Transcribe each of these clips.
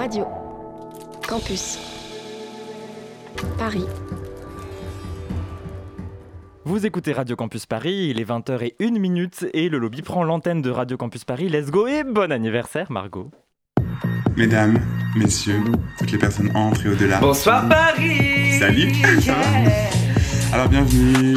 Radio. Campus. Paris. Vous écoutez Radio Campus Paris, il est 20h01 minute et le lobby prend l'antenne de Radio Campus Paris. Let's go et bon anniversaire Margot. Mesdames, messieurs, toutes les personnes entrent et au-delà. Bonsoir Paris Salut Alors bienvenue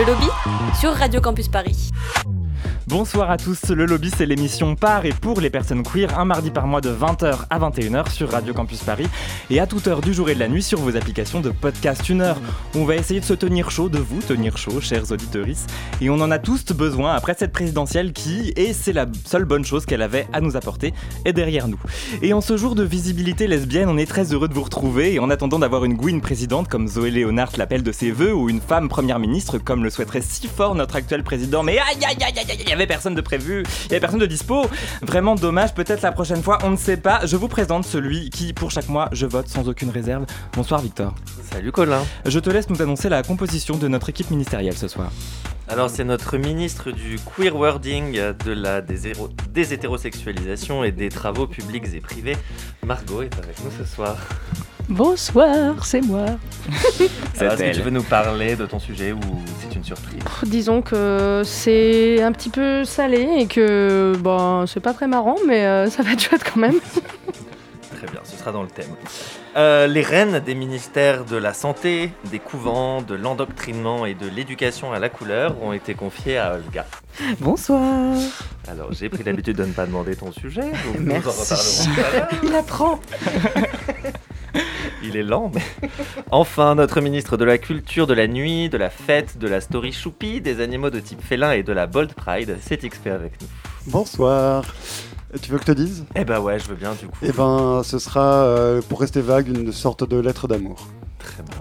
Le lobby sur Radio Campus Paris. Bonsoir à tous, le lobby c'est l'émission par et pour les personnes queer, un mardi par mois de 20h à 21h sur Radio Campus Paris. Et à toute heure du jour et de la nuit sur vos applications de podcast. Une heure. Où on va essayer de se tenir chaud, de vous tenir chaud, chers auditeurs, et on en a tous besoin après cette présidentielle qui, et c'est la seule bonne chose qu'elle avait à nous apporter, est derrière nous. Et en ce jour de visibilité lesbienne, on est très heureux de vous retrouver. Et en attendant d'avoir une Gwyn présidente comme Zoé Léonard l'appelle de ses voeux ou une femme première ministre comme le souhaiterait si fort notre actuel président, mais aïe aïe aïe aïe aïe, avait personne de prévu, il y avait personne de dispo. Vraiment dommage, peut-être la prochaine fois, on ne sait pas. Je vous présente celui qui, pour chaque mois, je vote sans aucune réserve. Bonsoir Victor. Salut Colin. Je te laisse nous annoncer la composition de notre équipe ministérielle ce soir. Alors c'est notre ministre du queer wording, de la des hétérosexualisations et des travaux publics et privés. Margot est avec nous ce soir. Bonsoir, c'est moi. Est-ce que tu veux nous parler de ton sujet ou c'est une surprise? Disons que c'est un petit peu salé et que bon, c'est pas très marrant, mais euh, ça va être chouette quand même. Très bien, ce sera dans le thème. Euh, les reines des ministères de la santé, des couvents, de l'endoctrinement et de l'éducation à la couleur ont été confiées à Olga. Bonsoir. Alors j'ai pris l'habitude de ne pas demander ton sujet, donc Merci. nous en reparlerons tout à l'heure. Il apprend. Il est lent, mais... Enfin, notre ministre de la Culture, de la Nuit, de la Fête, de la Story Choupi, des animaux de type félin et de la Bold Pride, c'est XP avec nous. Bonsoir. Et tu veux que je te dise? Eh bah ouais, je veux bien du coup. Eh ben, ce sera, euh, pour rester vague, une sorte de lettre d'amour. Très bien.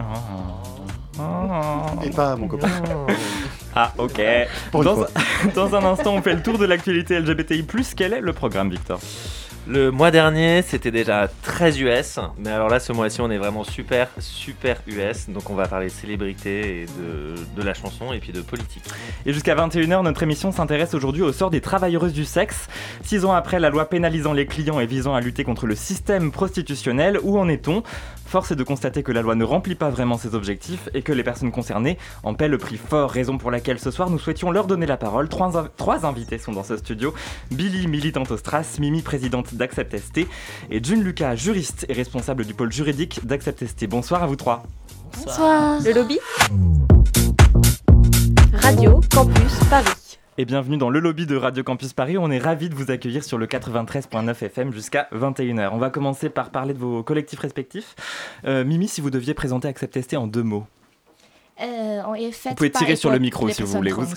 Et pas à mon copain. Ah ok. Dans, fois. dans un instant, on fait le tour de l'actualité LGBTI+. Quel est le programme, Victor Le mois dernier, c'était déjà très US, mais alors là, ce mois-ci, on est vraiment super, super US. Donc on va parler célébrité et de, de la chanson et puis de politique. Et jusqu'à 21h, notre émission s'intéresse aujourd'hui au sort des travailleuses du sexe. Six ans après la loi pénalisant les clients et visant à lutter contre le système prostitutionnel, où en est-on? Force est de constater que la loi ne remplit pas vraiment ses objectifs et que les personnes concernées en paient le prix fort, raison pour laquelle ce soir nous souhaitions leur donner la parole. Trois, inv- trois invités sont dans ce studio. Billy, militante au Stras, Mimi, présidente d'Accept ST, et June Lucas, juriste et responsable du pôle juridique d'Accept ST. Bonsoir à vous trois. Bonsoir. Le lobby? Radio Campus Paris. Et bienvenue dans le lobby de Radio Campus Paris. On est ravis de vous accueillir sur le 93.9 FM jusqu'à 21h. On va commencer par parler de vos collectifs respectifs. Euh, Mimi, si vous deviez présenter Accept ST en deux mots. Euh, on est fait Vous pouvez tirer sur le micro si vous voulez. Vous-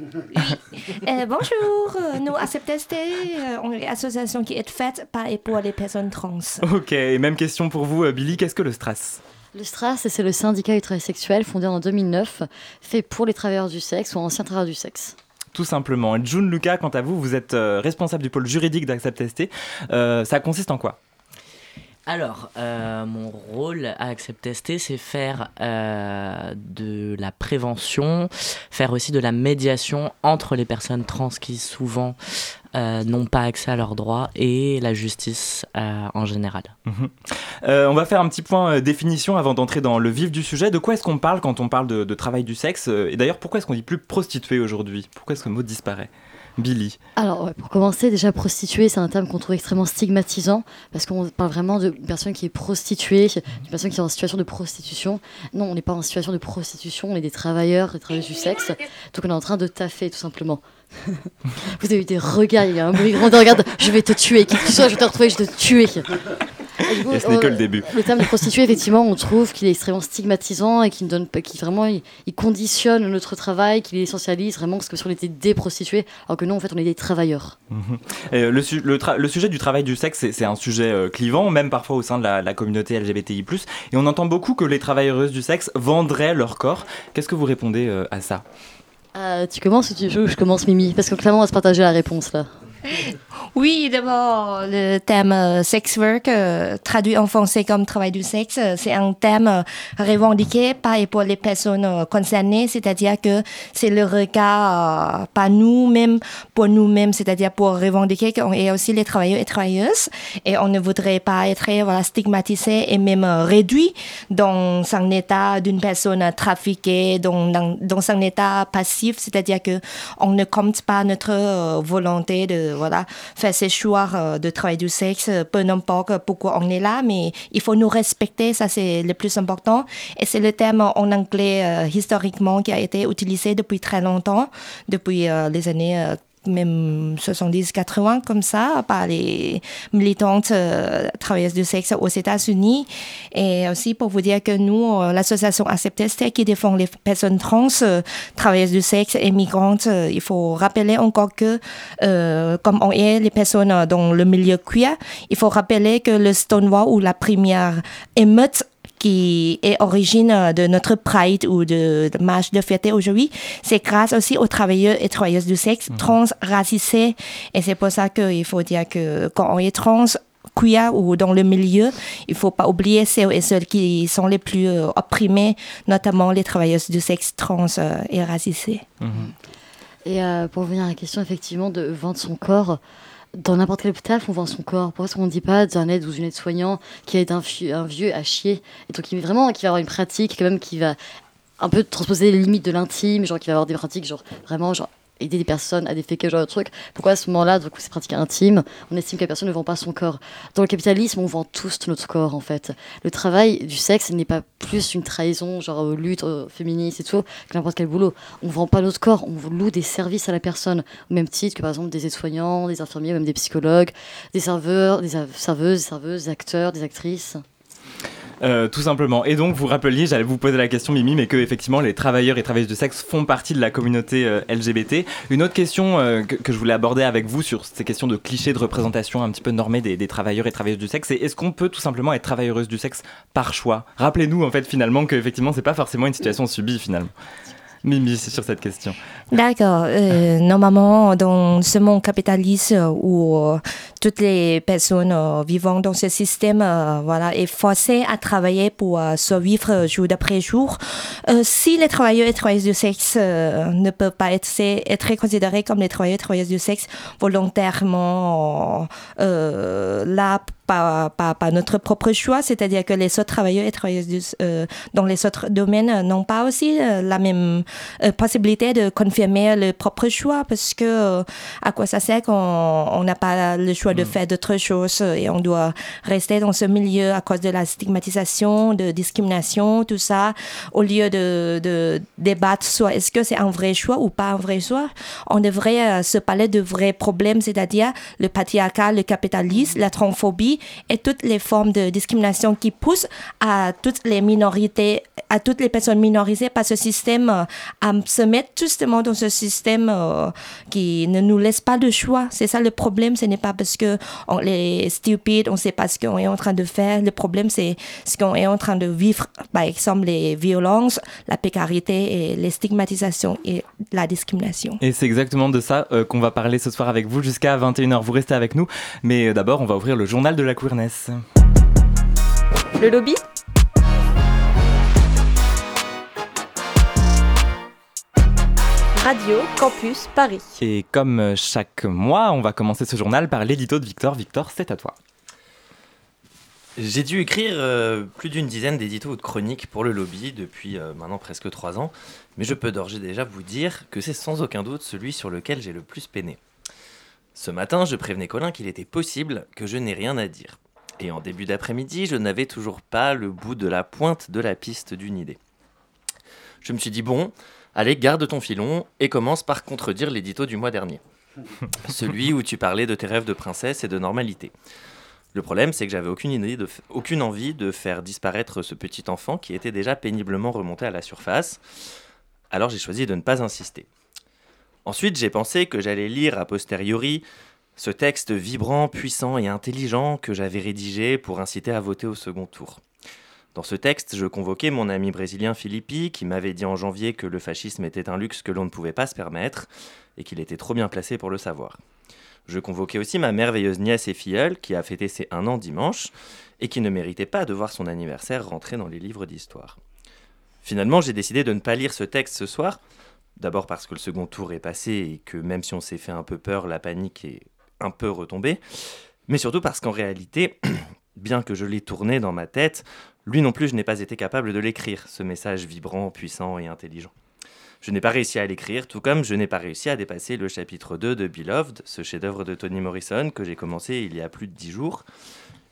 Euh, bonjour, nous Accept ST, euh, on est une association qui est faite par et pour les personnes trans. ok, et même question pour vous, Billy. Qu'est-ce que le Stras? Le STRAS, c'est le syndicat du travail sexuel fondé en 2009, fait pour les travailleurs du sexe ou anciens travailleurs du sexe. Tout simplement. Et June Lucas, quant à vous, vous êtes euh, responsable du pôle juridique d'Accept ST. Euh, ça consiste en quoi? Alors, euh, mon rôle à Accept ST, c'est faire euh, de la prévention, faire aussi de la médiation entre les personnes trans qui souvent euh, n'ont pas accès à leurs droits et la justice euh, en général. Mhm. Euh, on va faire un petit point définition avant d'entrer dans le vif du sujet. De quoi est-ce qu'on parle quand on parle de, de travail du sexe? Et d'ailleurs, pourquoi est-ce qu'on dit plus prostituée aujourd'hui? Pourquoi est-ce que le mot disparaît? Billy. Alors, pour commencer, déjà, prostituée, c'est un terme qu'on trouve extrêmement stigmatisant, parce qu'on parle vraiment d'une personne qui est prostituée, d'une personne qui est en situation de prostitution. Non, on n'est pas en situation de prostitution, on est des travailleurs, des travailleuses du sexe, donc on est en train de taffer, tout simplement. Vous avez eu des regards, il y a un bruit grand de regarde, je vais te tuer, qui que tu sois, je vais te retrouver, je vais te tuer. Et ce n'est que le début. Le terme de prostituée, effectivement, on trouve qu'il est extrêmement stigmatisant et qu'il donne, qui vraiment, il, conditionne notre travail, qu'il essentialise vraiment, parce que si on était des prostituées, alors que nous, en fait, on est des travailleurs. Mhm. Et le, le, sujet du travail du sexe, c'est un sujet euh, clivant, même parfois au sein de la, communauté LGBTI+. Et on entend beaucoup que les travailleuses du sexe vendraient leur corps. Qu'est-ce que vous répondez euh, à ça? Euh, Tu commences ou tu veux je commence, Mimi? Parce que clairement, on va se partager la réponse là. Oui, d'abord, le thème euh, sex work, euh, traduit en français comme travail du sexe, euh, c'est un thème revendiqué par et pour les personnes concernées, c'est-à-dire que c'est le regard, pas nous, même pour nous-mêmes, c'est-à-dire pour revendiquer qu'on est aussi les travailleurs et travailleuses, et on ne voudrait pas être voilà, stigmatisé et même réduit dans son état d'une personne trafiquée, dans, dans, dans son état passif, c'est-à-dire que on ne compte pas notre volonté de voilà faire ses choix euh, de travail du sexe, euh, peu importe pourquoi on est là, mais il faut nous respecter, ça c'est le plus important. Et c'est le terme en anglais euh, historiquement qui a été utilisé depuis très longtemps, depuis les années même 70-80 comme ça par les militantes euh, travailleuses du sexe aux États-Unis. Et aussi pour vous dire que nous euh, l'association ACEPTEST qui défend les personnes trans euh, travailleuses du sexe et migrantes il faut rappeler encore que comme on est les personnes dans le milieu queer il faut rappeler que le Stonewall ou la première émeute qui est origine euh, de notre Pride ou de, de marche de fierté aujourd'hui, c'est grâce aussi aux travailleurs et travailleuses du sexe mmh. trans racisés. Et c'est pour ça qu'il faut dire que quand on est trans, queer ou dans le milieu, il faut pas oublier ceux et celles qui sont les plus euh, opprimés, notamment les travailleuses du sexe trans euh, et racisées. Mmh. Et pour revenir à la question effectivement de vendre son corps, dans n'importe quel hôpital, on vend son corps. Pourquoi est-ce qu'on ne dit pas d'un aide ou d'une aide-soignant qui aide un, un, vieux à chier? Et donc, qui, vraiment, qui va avoir une pratique, quand même, qui va un peu transposer les limites de l'intime, genre qui va avoir des pratiques, genre vraiment, genre aider des personnes à déféquer ce genre de truc. Pourquoi à ce moment-là, donc c'est pratique intime, on estime que la personne ne vend pas son corps Dans le capitalisme, on vend tous notre corps en fait. Le travail du sexe n'est pas plus une trahison, genre euh, lutte euh, féministe et tout, que n'importe quel boulot. On vend pas notre corps, on loue des services à la personne, au même titre que par exemple des aides-soignants, des infirmiers, même des psychologues, des serveurs, des serveuses, des serveuses, des acteurs, des actrices. Euh, tout simplement. Et donc, vous rappeliez, j'allais vous poser la question, Mimi, mais que effectivement, les travailleurs et travailleuses de sexe font partie de la communauté euh, LGBT. Une autre question euh, que, je voulais aborder avec vous sur ces questions de clichés de représentation un petit peu normées des, des travailleurs et travailleuses du sexe, c'est est-ce qu'on peut tout simplement être travailleuse du sexe par choix? Rappelez-nous, en fait, finalement, que effectivement, c'est pas forcément une situation subie, finalement. Mimi, c'est sur cette question. D'accord. Euh, normalement, dans ce monde capitaliste où euh, toutes les personnes euh, vivant dans ce système voilà, est forcées à travailler pour survivre jour d'après jour, si les travailleurs et travailleuses du sexe ne peuvent pas être, être considérés comme les travailleurs et travailleuses du sexe volontairement là pas, notre propre choix, c'est-à-dire que les autres travailleurs et travailleuses euh, dans les autres domaines n'ont pas aussi euh, la même euh, possibilité de confirmer le propre choix, parce que à quoi ça sert quand on n'a pas le choix de mm. faire d'autres choses et on doit rester dans ce milieu à cause de la stigmatisation, de discrimination, tout ça, au lieu de, de débattre sur est-ce que c'est un vrai choix ou pas un vrai choix, on devrait se parler de vrais problèmes, c'est-à-dire le patriarcat, le capitalisme, la transphobie et toutes les formes de discrimination qui poussent à toutes les minorités, à toutes les personnes minorisées par ce système euh, à se mettre justement dans ce système euh, qui ne nous laisse pas de choix. C'est ça le problème. Ce n'est pas parce que on est stupide, on ne sait pas ce qu'on est en train de faire. Le problème, c'est ce qu'on est en train de vivre. Par exemple, les violences, la précarité et les stigmatisations et la discrimination. Et c'est exactement de ça euh, qu'on va parler ce soir avec vous jusqu'à 21h. Vous restez avec nous. Mais d'abord, on va ouvrir le journal de la queerness. Le lobby Radio Campus Paris. Et comme chaque mois, on va commencer ce journal par l'édito de Victor. Victor, c'est à toi. J'ai dû écrire euh, plus d'une dizaine d'éditos ou de chroniques pour le lobby depuis euh, maintenant presque trois ans, mais je peux d'ores et déjà vous dire que c'est sans aucun doute celui sur lequel j'ai le plus peiné. Ce matin, je prévenais Colin qu'il était possible que je n'ai rien à dire. Et en début d'après-midi, je n'avais toujours pas le bout de la pointe de la piste d'une idée. Je me suis dit, bon, allez, garde ton filon et commence par contredire l'édito du mois dernier. Celui où tu parlais de tes rêves de princesse et de normalité. Le problème, c'est que j'avais aucune, idée de aucune envie de faire disparaître ce petit enfant qui était déjà péniblement remonté à la surface. Alors j'ai choisi de ne pas insister. Ensuite, j'ai pensé que j'allais lire a posteriori ce texte vibrant, puissant et intelligent que j'avais rédigé pour inciter à voter au second tour. Dans ce texte, je convoquais mon ami brésilien Filippi, qui m'avait dit en janvier que le fascisme était un luxe que l'on ne pouvait pas se permettre, et qu'il était trop bien placé pour le savoir. Je convoquais aussi ma merveilleuse nièce et filleule, qui a fêté ses un an dimanche, et qui ne méritait pas de voir son anniversaire rentrer dans les livres d'histoire. Finalement, j'ai décidé de ne pas lire ce texte ce soir, d'abord parce que le second tour est passé et que même si on s'est fait un peu peur, la panique est un peu retombée, mais surtout parce qu'en réalité, bien que je l'ai tourné dans ma tête, lui non plus je n'ai pas été capable de l'écrire, ce message vibrant, puissant et intelligent. Je n'ai pas réussi à l'écrire, tout comme je n'ai pas réussi à dépasser le chapitre 2 de Beloved, ce chef-d'œuvre de Toni Morrison que j'ai commencé il y a plus de dix jours.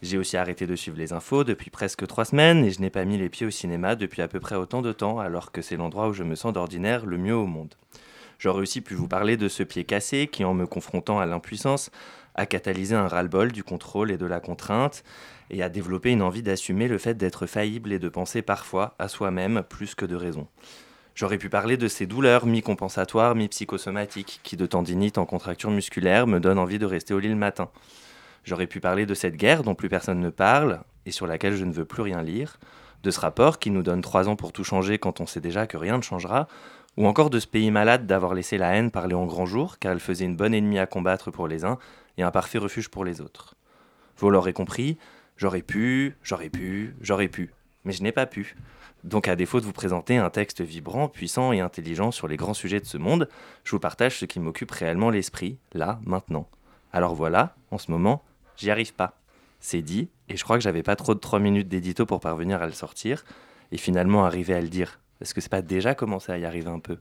J'ai aussi arrêté de suivre les infos depuis presque trois semaines et je n'ai pas mis les pieds au cinéma depuis à peu près autant de temps, alors que c'est l'endroit où je me sens d'ordinaire le mieux au monde. J'aurais aussi pu vous parler de ce pied cassé qui, en me confrontant à l'impuissance, a catalysé un ras-le-bol du contrôle et de la contrainte, et a développé une envie d'assumer le fait d'être faillible et de penser parfois à soi-même plus que de raison. J'aurais pu parler de ces douleurs mi-compensatoires, mi-psychosomatiques, qui de tendinite en contracture musculaire me donnent envie de rester au lit le matin. J'aurais pu parler de cette guerre dont plus personne ne parle et sur laquelle je ne veux plus rien lire, de ce rapport qui nous donne trois ans pour tout changer quand on sait déjà que rien ne changera, ou encore de ce pays malade d'avoir laissé la haine parler en grand jour car elle faisait une bonne ennemie à combattre pour les uns et un parfait refuge pour les autres. Vous l'aurez compris, j'aurais pu, j'aurais pu, j'aurais pu, mais je n'ai pas pu. Donc à défaut de vous présenter un texte vibrant, puissant et intelligent sur les grands sujets de ce monde, je vous partage ce qui m'occupe réellement l'esprit, là, maintenant. Alors voilà, en ce moment, j'y arrive pas. C'est dit, et je crois que j'avais pas trop de 3 minutes d'édito pour parvenir à le sortir, et finalement arriver à le dire. Est-ce que c'est pas déjà commencé à y arriver un peu?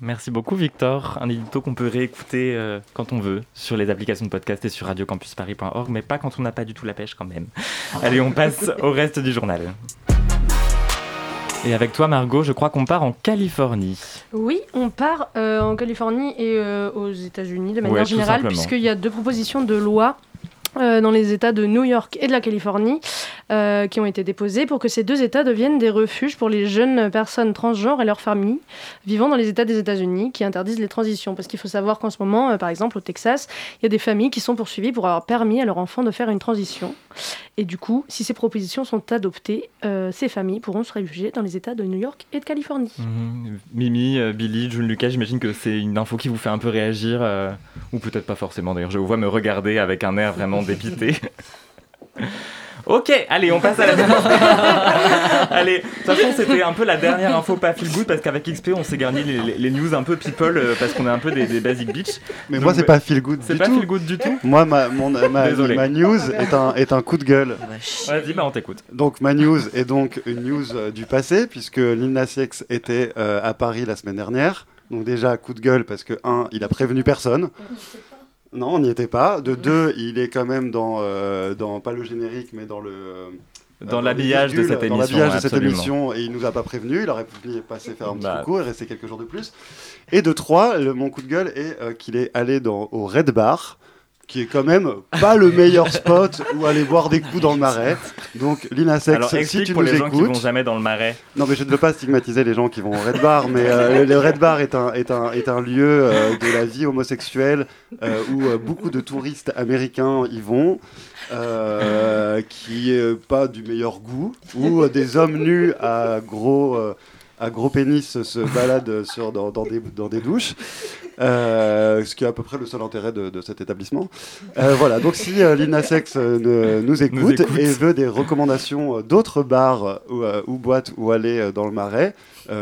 Merci beaucoup Victor, un édito qu'on peut réécouter euh, quand on veut sur les applications de podcast et sur radiocampusparis.org, mais pas quand on n'a pas du tout la pêche quand même. Allez, on passe au reste du journal. Et avec toi Margot, je crois qu'on part en Californie. Oui, on part euh, en Californie et euh, aux États-Unis de manière Ouais, générale, puisqu'il y a deux propositions de loi euh, dans les États de New York et de la Californie euh, qui ont été déposées pour que ces deux États deviennent des refuges pour les jeunes personnes transgenres et leurs familles vivant dans les États des États-Unis qui interdisent les transitions. Parce qu'il faut savoir qu'en ce moment, euh, par exemple au Texas, il y a des familles qui sont poursuivies pour avoir permis à leur enfant de faire une transition. Et du coup, si ces propositions sont adoptées, ces familles pourront se réfugier dans les États de New York et de Californie. Mhm. Mimi, Billy, June Lucas, j'imagine que c'est une info qui vous fait un peu réagir, ou peut-être pas forcément d'ailleurs, je vous vois me regarder avec un air vraiment dépité. Ok, allez, on passe à la Allez, de toute façon, c'était un peu la dernière info pas feel good parce qu'avec XP, on s'est garni les, les- les news un peu people euh, parce qu'on est un peu des, des basic bitch. Mais Donc, moi, c'est ouais, pas feel good C'est pas tout. feel good du tout Moi, ma, mon- ma, Désolé. ma news est un, est un coup de gueule. Vas-y, bah on t'écoute. Donc ma news est donc une news euh, du passé puisque Lil Nas X était euh, à Paris la semaine dernière. Donc déjà coup de gueule parce que un, il a prévenu personne. Non, on n'y était pas. De deux, il est quand même dans, euh, dans pas le générique mais dans le euh, Dans l'habillage de cette Dans émission, l'habillage de cette émission et il nous a pas prévenu. Il aurait pu passer faire un petit Bah. coucou et rester quelques jours de plus. Et de trois, le- mon coup de gueule est euh, qu'il est allé dans, au Red Bar qui est quand même pas le meilleur spot où aller boire des coups dans le marais. Donc Lina Sex, Alors si tu pour nous les gens qui écoutes, vont jamais dans le marais. non, mais je ne veux pas stigmatiser les gens qui vont au Red Bar, mais euh, le Red Bar est un, est un, est un lieu euh, de la vie homosexuelle euh, où beaucoup de touristes américains y vont, qui est pas du meilleur goût, où euh, des hommes nus à gros, à gros pénis se baladent sur, dans, dans des, dans des douches. Euh, ce qui est à peu près le seul intérêt de, de cet établissement. Euh, voilà, donc si euh, Lina Sex euh, nous, écoute et veut des recommandations d'autres bars ou, ou boîtes où aller dans le marais,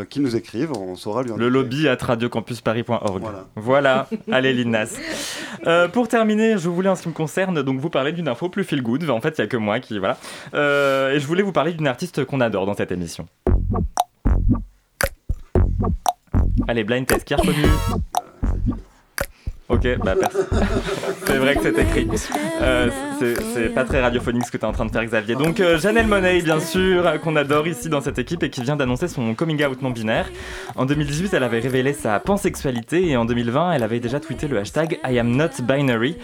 qui nous écrivent, on saura lui en Le lobby at radiocampusparis.org. Voilà. Voilà, allez Linas. Pour terminer, je voulais en ce qui me concerne donc vous parler d'une info plus feel good. En fait, il n'y a que moi qui voilà. Et je voulais vous parler d'une artiste qu'on adore dans cette émission. Allez, blind test, qui a reconnu? Ok, bah c'est vrai que c'est écrit. Euh, c'est pas très radiophonique ce que tu es en train de faire, Xavier. Donc, euh, Janelle Monet, bien sûr, euh, qu'on adore ici dans cette équipe et qui vient d'annoncer son coming out non binaire. En 2018, elle avait révélé sa pansexualité et en 2020, elle avait déjà tweeté le hashtag I am not binary.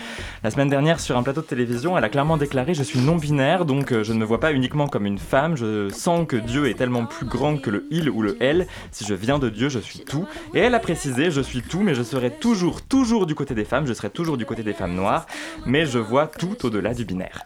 La semaine dernière, sur un plateau de télévision, elle a clairement déclaré Je suis non binaire, donc je ne me vois pas uniquement comme une femme. Je sens que Dieu est tellement plus grand que le il ou le elle. Si je viens de Dieu, je suis tout. Et elle a précisé Je suis tout, mais je serai toujours, toujours du côté des femmes. Je serai toujours du côté des femmes noires. Mais je vois tout au-delà du binaire.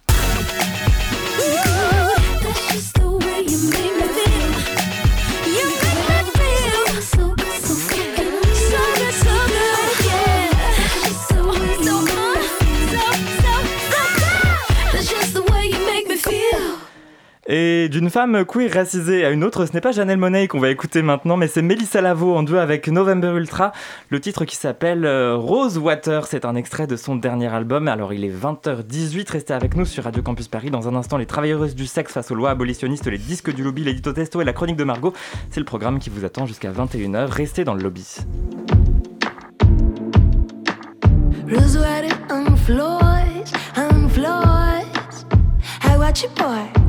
Et d'une femme queer racisée à une autre, ce n'est pas Janelle Monet qu'on va écouter maintenant, mais c'est Melissa Lavo en duo avec November Ultra. Le titre qui s'appelle euh, Rose Water, c'est un extrait de son dernier album. Alors il est 20h18, restez avec nous sur Radio Campus Paris. Dans un instant, les travailleuses du sexe face aux lois abolitionnistes, les disques du lobby, l'édito testo et la chronique de Margot. C'est le programme qui vous attend jusqu'à 21h. Restez dans le lobby. Of in the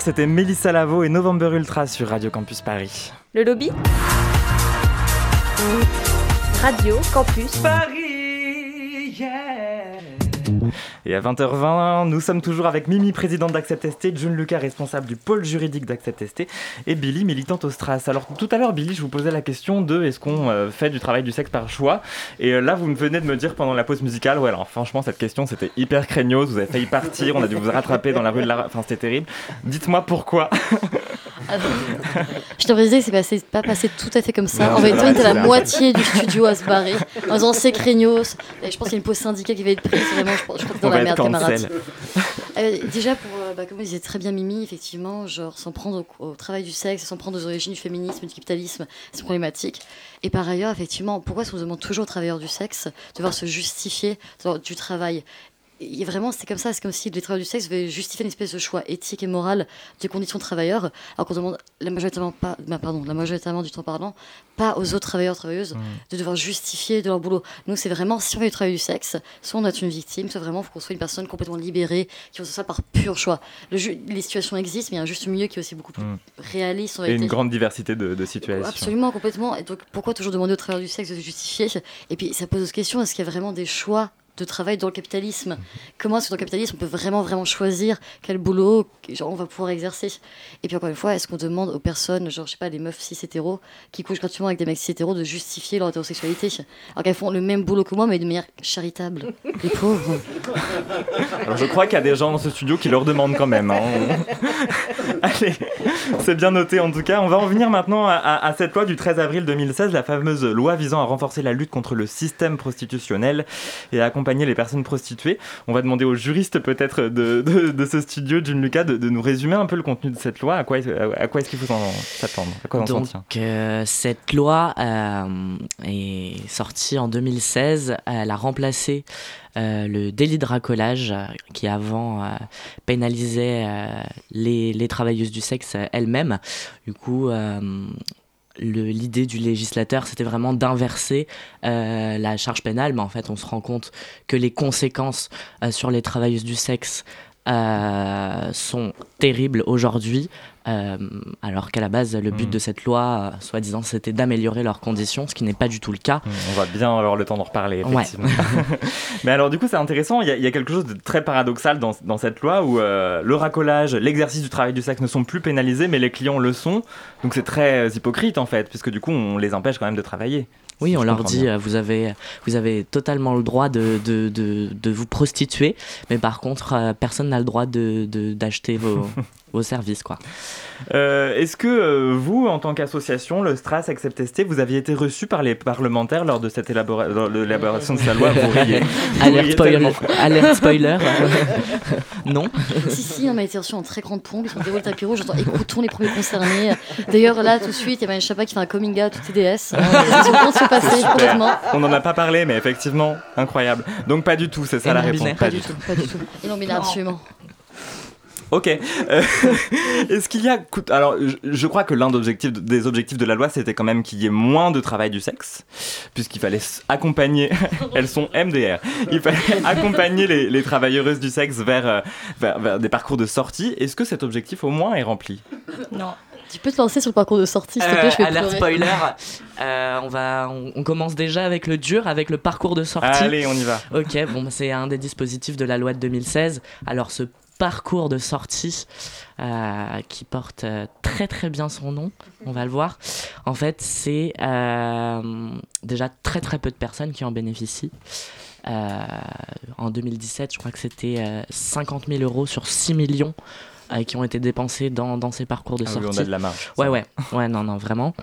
C'était Mélissa Lavo et November Ultra sur Radio Campus Paris. Le lobby Radio Campus Paris, Et à 20h20, nous sommes toujours avec Mimi, présidente d'Accept ST, June Lucas, responsable du pôle juridique d'Accept ST, et Billy, militante au Stras. Alors tout à l'heure, Billy, je vous posais la question de est-ce qu'on euh, fait du travail du sexe par choix? Et euh, là, vous me venez de me dire pendant la pause musicale, ouais, alors franchement, cette question, c'était hyper craignos, vous avez failli partir, on a dû vous rattraper dans la rue de la... Enfin, c'était terrible. Dites-moi pourquoi je t'aurais dit que c'est passé, pas passé tout à fait comme ça. Non, en fait, t'as c'est la moitié du studio à se barrer en disant c'est craignos. Et je pense qu'il y a une pause syndicat qui va être prise. Vraiment, je, pense- je crois que On dans la merde, camarades. cancel. Euh, déjà, pour, euh, bah, comme disait très bien Mimi, effectivement, genre s'en prendre au, au travail du sexe, s'en prendre aux origines du féminisme, du capitalisme, c'est problématique. Et par ailleurs, effectivement, pourquoi est-ce qu'on demande toujours aux travailleurs du sexe de devoir se justifier du travail? Et vraiment, c'est comme ça, c'est comme si les travailleurs du sexe devaient justifier une espèce de choix éthique et moral des conditions de travailleurs, alors qu'on demande la majoritairement, pas, bah, pardon, la majoritairement du temps parlant, pas aux autres travailleurs travailleuses de devoir justifier de leur boulot. Nous, c'est vraiment, si on veut du travail du sexe, soit on être une victime, soit vraiment, il faut qu'on soit une personne complètement libérée, qui fasse ça par pur choix. Le les situations existent, mais il y a un juste milieu qui est aussi beaucoup plus Mm. réaliste. Et une grande diversité de, de situations. Absolument, complètement. Et donc, pourquoi toujours demander aux travailleurs du sexe de se justifier? Et puis, ça pose aussi question est-ce qu'il y a vraiment des choix de travail dans le capitalisme Comment est-ce que dans le capitalisme, on peut vraiment, vraiment choisir quel boulot genre, on va pouvoir exercer? Et puis, encore une fois, est-ce qu'on demande aux personnes, genre, je sais pas, les meufs cis hétéros, qui couchent gratuitement avec des mecs cis hétéros, de justifier leur hétérosexualité? Alors qu'elles font le même boulot que moi, mais de manière charitable Les pauvres Alors je crois qu'il y a des gens dans ce studio qui leur demandent quand même. hein. Allez, c'est bien noté en tout cas. On va en venir maintenant à, à- à cette loi du 13 avril 2016, la fameuse loi visant à renforcer la lutte contre le système prostitutionnel et à accompagner les personnes prostituées. On va demander aux juristes peut-être de, de- de ce studio, June Lucas, de, de nous résumer un peu le contenu de cette loi. À quoi, est- à quoi est-ce qu'il faut s'attendre? À quoi on s'en Donc, tient? euh, cette loi euh, est sortie en 2016. Elle a remplacé euh, le délit de racolage euh, qui avant euh, pénalisait les, les travailleuses du sexe elles-mêmes. Du coup, l'idée du législateur, c'était vraiment d'inverser euh, la charge pénale, mais en fait, on se rend compte que les conséquences euh, sur les travailleuses du sexe euh, sont terribles aujourd'hui, euh, alors qu'à la base, le but Mm. de cette loi, euh, soi-disant, c'était d'améliorer leurs conditions, ce qui n'est pas du tout le cas. On va bien avoir le temps d'en reparler, Ouais. effectivement. Mais alors, du coup, c'est intéressant. Il y, a, il y a quelque chose de très paradoxal dans, dans cette loi où le racolage, l'exercice du travail du sexe ne sont plus pénalisés, mais les clients le sont. Donc, c'est très hypocrite, en fait, puisque du coup, on les empêche quand même de travailler. Oui, Si on leur dit, bien. euh, vous avez, vous avez totalement le droit de, de, de, de vous prostituer, mais par contre, euh, personne n'a le droit de, de- d'acheter vos, vos services, quoi. Euh, Est-ce que euh, vous, en tant qu'association, le Stras Accept ST, vous aviez été reçu par les parlementaires lors de cette élabora- lors de l'élaboration de sa loi? Vous riez. Vous Alerte riez spoiler. Alerte spoiler. non. si, si, on m'a été reçu en très grande pompe, ils sont déroulés le tapis rouge, j'entends écoutons les premiers concernés. D'ailleurs, là, tout de suite, il y a Marianne Chapa qui fait un coming out tout TDS. Se passer complètement. On n'en a pas parlé, mais effectivement, incroyable. Donc pas du tout, c'est ça Et la réponse. binaire. Pas du tout, pas du tout. Et non, mais là, absolument. Ok. Euh, Est-ce qu'il y a. Alors, je, je crois que l'un des objectifs, des objectifs de la loi, c'était quand même qu'il y ait moins de travail du sexe, puisqu'il fallait accompagner. Elles sont MDR. Il fallait accompagner les, les travailleuses du sexe vers, euh, vers, vers des parcours de sortie. Est-ce que cet objectif, au moins, est rempli? Non. Tu peux te lancer sur le parcours de sortie, s'il te plaît, je vais Euh, alerte spoiler. Euh, on va, on, on commence déjà avec le dur, avec le parcours de sortie. Allez, on y va. Ok, bon, bah, c'est un des dispositifs de la loi de 2016. Alors, ce parcours de sortie euh, qui porte euh, très très bien son nom, on va le voir. En fait, c'est euh, déjà très très peu de personnes qui en bénéficient. Euh, en 2017, je crois que c'était euh, 50 000 euros sur 6 millions euh, qui ont été dépensés dans, dans ces parcours de Ah oui, sortie. on a de la marge. Ouais, ouais, ouais, non, non, vraiment.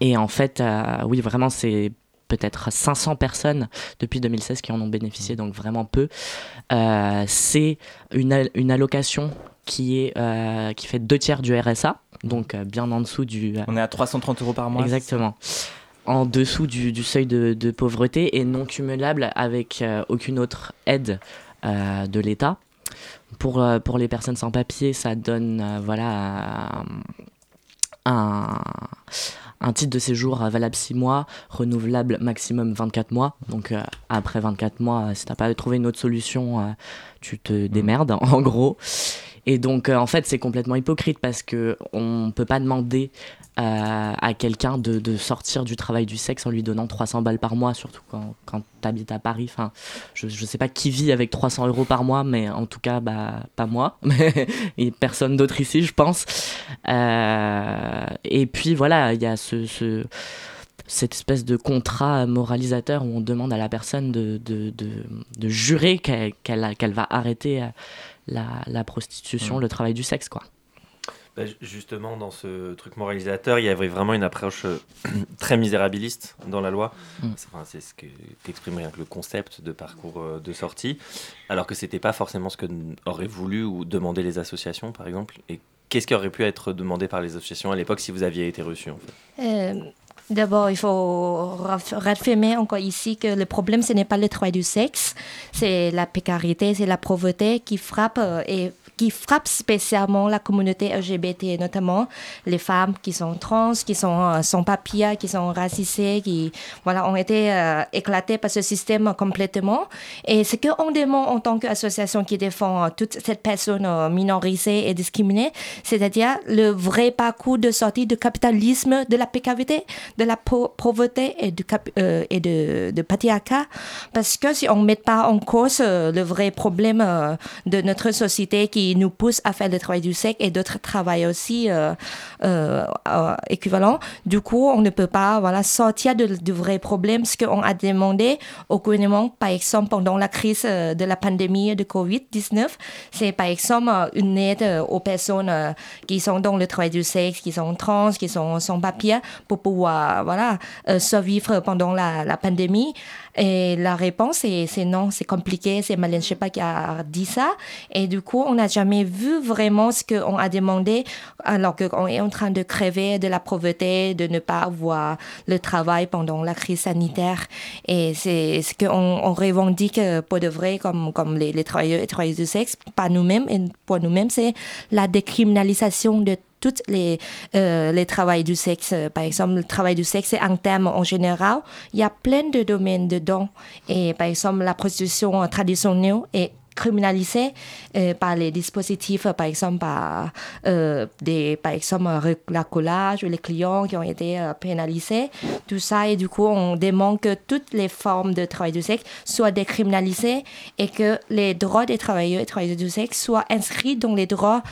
Et en fait, euh, oui, vraiment, c'est peut-être 500 personnes depuis 2016 qui en ont bénéficié, donc vraiment peu. Euh, c'est une, une allocation qui, est, euh, qui fait deux tiers du RSA, donc euh, bien en dessous du... On est à 330 euros par mois. Exactement. En dessous du, du seuil de, de pauvreté et non cumulable avec euh, aucune autre aide euh, de l'État. Pour, euh, pour les personnes sans papier, ça donne voilà, un, un titre de séjour valable 6 mois, renouvelable maximum 24 mois. Donc euh, après 24 mois, euh, si t'as pas trouvé une autre solution, euh, tu te démerdes en gros. Et donc euh, en fait c'est complètement hypocrite parce que on peut pas demander à quelqu'un de, de sortir du travail du sexe en lui donnant 300 balles par mois, surtout quand, quand tu habites à Paris. Enfin, je, je sais pas qui vit avec 300 euros par mois, mais en tout cas, bah, pas moi, et personne d'autre ici, je pense. Euh, et puis voilà, il y a ce, ce- cette espèce de contrat moralisateur où on demande à la personne de, de, de, de jurer qu'elle qu'elle va arrêter euh, la, la prostitution, Mm. le travail du sexe, quoi. Bah, justement, dans ce truc moralisateur, il y avait vraiment une approche euh, très misérabiliste dans la loi. Mm. Enfin, c'est ce qu'exprime rien que le concept de parcours euh, de sortie, alors que c'était pas forcément ce que auraient voulu ou demandé les associations, par exemple. Et qu'est-ce qui aurait pu être demandé par les associations à l'époque si vous aviez été reçu en fait? Euh, D'abord, il faut réaffirmer encore ici que le problème, ce n'est pas le travail du sexe, c'est la précarité, c'est la pauvreté qui frappe et qui frappe spécialement la communauté LGBT, notamment les femmes qui sont trans, qui sont euh, sans papier, qui sont racisées, qui voilà, ont été euh, éclatées par ce système complètement. Et ce qu'on demande en tant qu'association qui défend euh, toute cette personne minorisée et discriminée, c'est-à-dire le vrai parcours de sortie du capitalisme, de la précarité, de la pauvreté et du et de, de patriarcat. Parce que si on ne met pas en cause le vrai problème de notre société qui nous pousse à faire le travail du sexe et d'autres travail aussi euh, euh, euh, équivalents. Du coup, on ne peut pas voilà, sortir du vrai problème, ce qu'on a demandé au gouvernement, par exemple, pendant la crise de la pandémie de Covid-19, c'est par exemple une aide aux personnes qui sont dans le travail du sexe, qui sont trans, qui sont sans papier, pour pouvoir voilà, survivre pendant la pandémie. Et la réponse, c'est non, c'est compliqué, c'est Malène pas qui a dit ça. Et du coup, on n'a jamais vu vraiment ce qu'on a demandé alors qu'on est en train de crever de la pauvreté, de ne pas avoir le travail pendant la crise sanitaire. Et c'est ce qu'on on revendique pour de vrai comme, comme les, les travailleurs et travailleuses du sexe, pas nous-mêmes. Et pour nous-mêmes, c'est la décriminalisation de toutes les, euh, les travails du sexe. Par exemple, le travail du sexe, c'est un terme en général. Il y a plein de domaines dedans. Et par exemple, la prostitution traditionnelle est criminalisé euh, par les dispositifs, par exemple, par, euh, des, par exemple, la collage ou les clients qui ont été euh, pénalisés. Tout ça, et du coup, on demande que toutes les formes de travail du sexe soient décriminalisées et que les droits des travailleurs et travailleuses du sexe soient inscrits dans les droits,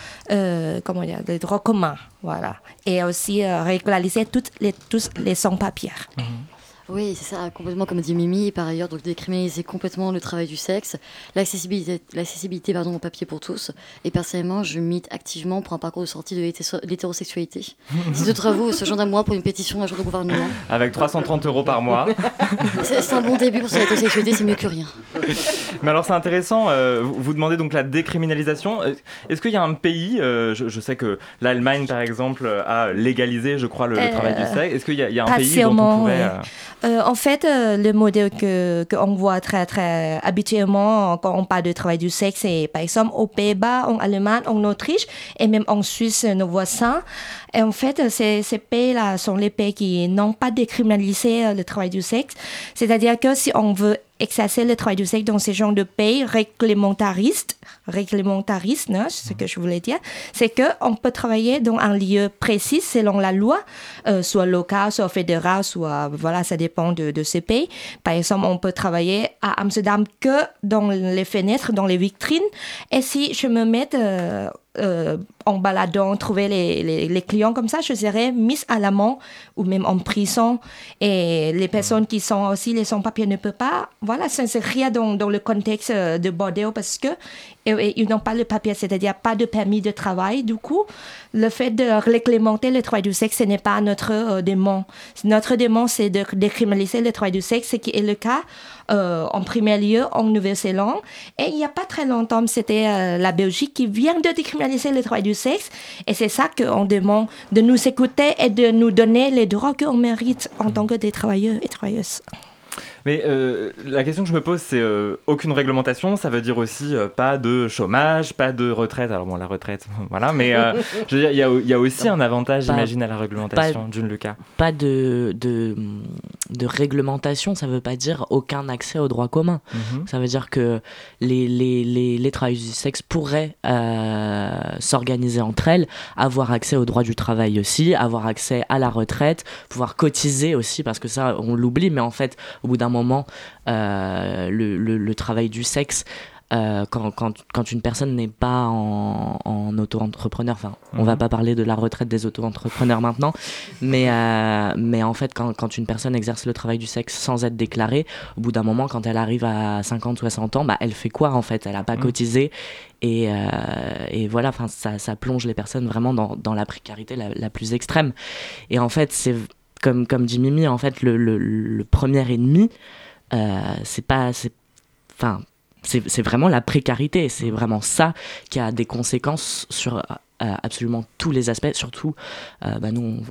comment dire, les droits communs. Voilà. Et aussi régulariser toutes les, tous les sans-papiers. Mhm. Oui, c'est ça, complètement comme dit Mimi. Par ailleurs, donc décriminaliser complètement le travail du sexe, l'accessibilité, l'accessibilité pardon, au papier pour tous. Et personnellement, je milite activement pour un parcours de sortie de l'hétérosexualité. si d'autres à vous, ce genre d'un mois pour une pétition un jour de gouvernement. Avec 330 euros par mois. c'est un bon début pour l'hétérosexualité, c'est mieux que rien. Mais alors c'est intéressant, euh, vous demandez donc la décriminalisation. Euh, est-ce qu'il y a un pays, euh, je, sais que l'Allemagne par exemple a légalisé, je crois, le, travail du sexe. Est-ce qu'il y, y, a un pays dont on pourrait... Euh, en fait, euh, le modèle que qu'on voit très très habituellement quand on parle de travail du sexe, c'est par exemple aux Pays-Bas, en Allemagne, en Autriche et même en Suisse, nos voisins. Et en fait, ces, ces pays-là sont les pays qui n'ont pas décriminalisé euh, le travail du sexe. C'est-à-dire que si on veut exercer le travail du sexe dans ces genres de pays réglementaristes, réglementaristes, hein, c'est ce que je voulais dire, c'est qu'on peut travailler dans un lieu précis selon la loi, euh, soit local, soit fédéral, soit, voilà, ça dépend de, de ces pays. Par exemple, on peut travailler à Amsterdam que dans les fenêtres, dans les vitrines. Et si je me mets euh, euh, en baladant, trouver les, les, clients comme ça, je serais mise à l'amant ou même en prison. Et les personnes qui sont aussi les sans-papiers ne peuvent pas, voilà, s'inscrire dans, dans le contexte euh, de Bordeaux parce que ils n'ont pas le papier, c'est-à-dire pas de permis de travail. Du coup, le fait de réglementer le travail du sexe, ce n'est pas notre euh, démon. Notre démon, c'est de décriminaliser le travail du sexe, ce qui est le cas euh, en premier lieu en Nouvelle-Zélande. Et il n'y a pas très longtemps, c'était la Belgique qui vient de décriminaliser le travail du sexe. Et c'est ça qu'on demande, de nous écouter et de nous donner les droits qu'on mérite en tant que des travailleurs et travailleuses. Mais euh, la question que je me pose, c'est euh, aucune réglementation, ça veut dire aussi euh, pas de chômage, pas de retraite. Alors bon, la retraite, voilà, mais je veux dire, il y, a aussi un avantage, j'imagine, à la réglementation, d'une Lucas. Pas de, de, de, réglementation, ça veut pas dire aucun accès aux droits communs. Mhm. Ça veut dire que les, les, les, les travailleurs du sexe pourraient s'organiser entre elles, avoir accès aux droits du travail aussi, avoir accès à la retraite, pouvoir cotiser aussi, parce que ça, on l'oublie, mais en fait, au bout d'un moment, euh, le, le, travail du sexe euh, quand, quand, quand, une personne n'est pas en, en auto-entrepreneur, enfin, on va mhm. pas parler de la retraite des auto-entrepreneurs maintenant, mais, euh, mais en fait, quand, quand, une personne exerce le travail du sexe sans être déclarée, au bout d'un moment, quand elle arrive à 50, 60 ans, bah, elle fait quoi en fait? Elle n'a pas mhm. cotisé et, euh, et voilà, ça, ça plonge les personnes vraiment dans, dans la précarité la, la, plus extrême. Et en fait, c'est comme, comme dit Mimi, en fait, le, le, premier ennemi, c'est pas. Enfin c'est vraiment la précarité, c'est vraiment ça qui a des conséquences sur euh, absolument tous les aspects, surtout euh, bah nous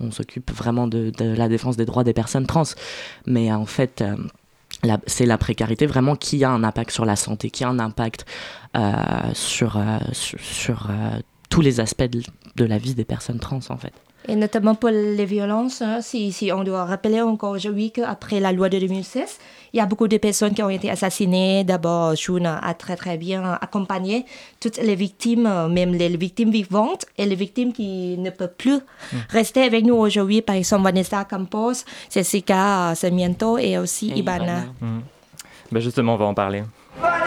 on, s'occupe vraiment de, la défense des droits des personnes trans, mais en fait euh, c'est la précarité vraiment qui a un impact sur la santé, qui a un impact sur, sur, sur tous les aspects de la vie des personnes trans en fait. Et notamment pour les violences, hein, si, si, on doit rappeler encore aujourd'hui qu'après la loi de 2016, il y a beaucoup de personnes qui ont été assassinées. D'abord, June a très très bien accompagné toutes les victimes, même les victimes vivantes et les victimes qui ne peuvent plus mm. rester avec nous aujourd'hui. Par exemple, Vanessa Campos, Jessica Sarmiento et aussi Ibana. Mm. Ben justement, on va en parler. Jessica!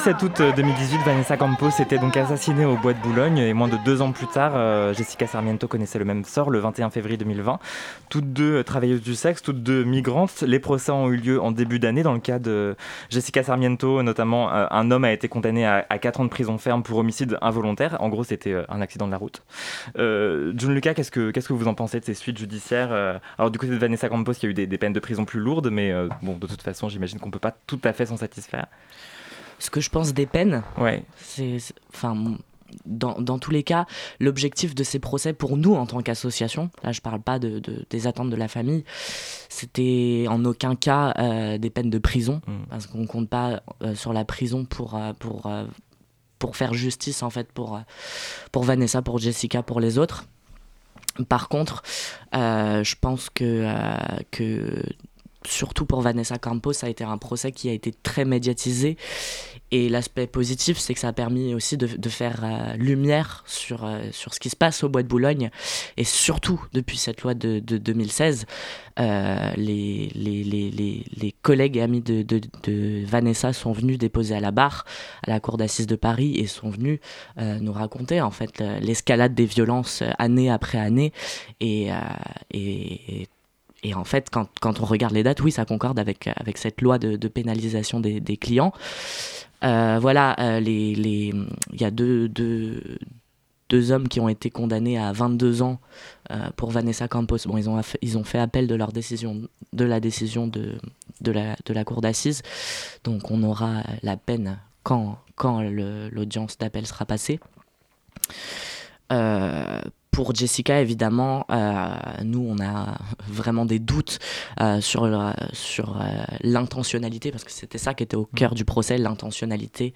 17 août 2018, Vanessa Campos était donc assassinée au Bois de Boulogne et moins de deux ans plus tard, euh, Jessica Sarmiento connaissait le même sort le 21 février 2020. Toutes deux travailleuses du sexe, toutes deux migrantes. Les procès ont eu lieu en début d'année. Dans le cas de Jessica Sarmiento, notamment, euh, un homme a été condamné à, 4 ans de prison ferme pour homicide involontaire. En gros, c'était euh, un accident de la route. John Lucas, qu'est-ce que, vous en pensez de ces suites judiciaires Alors, du côté de Vanessa Campos, il y a eu des, des peines de prison plus lourdes, mais bon, de toute façon, j'imagine qu'on ne peut pas tout à fait s'en satisfaire ce que je pense des peines, ouais. c'est, enfin, dans, dans, tous les cas, l'objectif de ces procès pour nous en tant qu'association, là je parle pas de, des attentes de la famille, c'était en aucun cas euh, des peines de prison, mm. parce qu'on compte pas euh, sur la prison pour, euh, pour, pour faire justice en fait pour, pour Vanessa, pour Jessica, pour les autres. Par contre, je pense que, que surtout pour Vanessa Campos, ça a été un procès qui a été très médiatisé. Et l'aspect positif, c'est que ça a permis aussi de, faire euh, lumière sur, euh, sur ce qui se passe au Bois de Boulogne. Et surtout, depuis cette loi de, de 2016, euh, les, les, les, les, collègues et amis de, de, Vanessa sont venus déposer à la barre, à la cour d'assises de Paris, et sont venus nous raconter en fait l'escalade des violences année après année. Et, et, et et en fait, quand, quand, on regarde les dates, oui, ça concorde avec, avec cette loi de, pénalisation des, des clients. Euh, voilà, euh, les, les, il y a deux, deux, deux, hommes qui ont été condamnés à 22 ans euh, pour Vanessa Campos. Bon, ils ont, ils ont fait appel de leur décision, de la décision de, de, la, de la cour d'assises. Donc, on aura la peine quand, quand l'audience d'appel sera passée. Pour Jessica, évidemment, euh, nous, on a vraiment des doutes euh, sur, sur euh, l'intentionnalité, parce que c'était ça qui était au cœur du procès, l'intentionnalité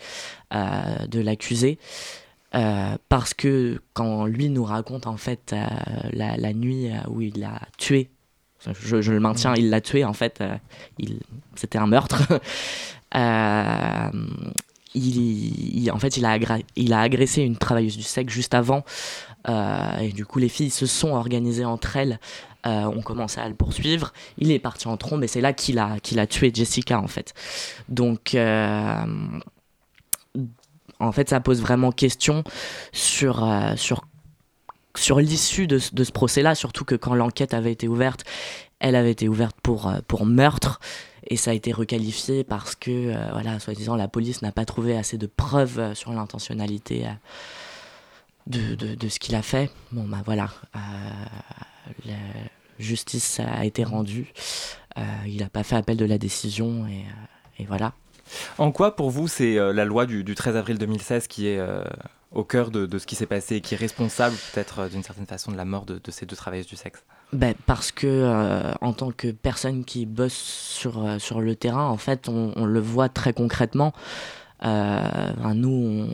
de l'accusé. parce que quand lui nous raconte en fait la, la, nuit où il a tué, je, je le maintiens, il l'a tué en fait, il, c'était un meurtre. il, en fait, il a, il a agressé une travailleuse du sexe juste avant et du coup, les filles se sont organisées entre elles. Euh, on commençait à le poursuivre. Il est parti en trombe et c'est là qu'il a, qu'il a tué Jessica, en fait. Donc, euh, en fait, ça pose vraiment question sur, sur, sur l'issue de, de, ce procès-là, surtout que quand l'enquête avait été ouverte, elle avait été ouverte pour, pour meurtre et ça a été requalifié parce que, voilà, soi-disant, la police n'a pas trouvé assez de preuves sur l'intentionnalité de, de, de ce qu'il a fait. Bon, bah voilà, euh, la justice a été rendue. Euh, il n'a pas fait appel de la décision et, euh, et voilà. En quoi, pour vous, c'est la loi du, du, 13 avril 2016 qui est au cœur de, de, ce qui s'est passé et qui est responsable, peut-être d'une certaine façon, de la mort de, de ces deux travailleuses du sexe? Ben, Parce que, en tant que personne qui bosse sur, sur le terrain, en fait, on, on le voit très concrètement. Euh, nous,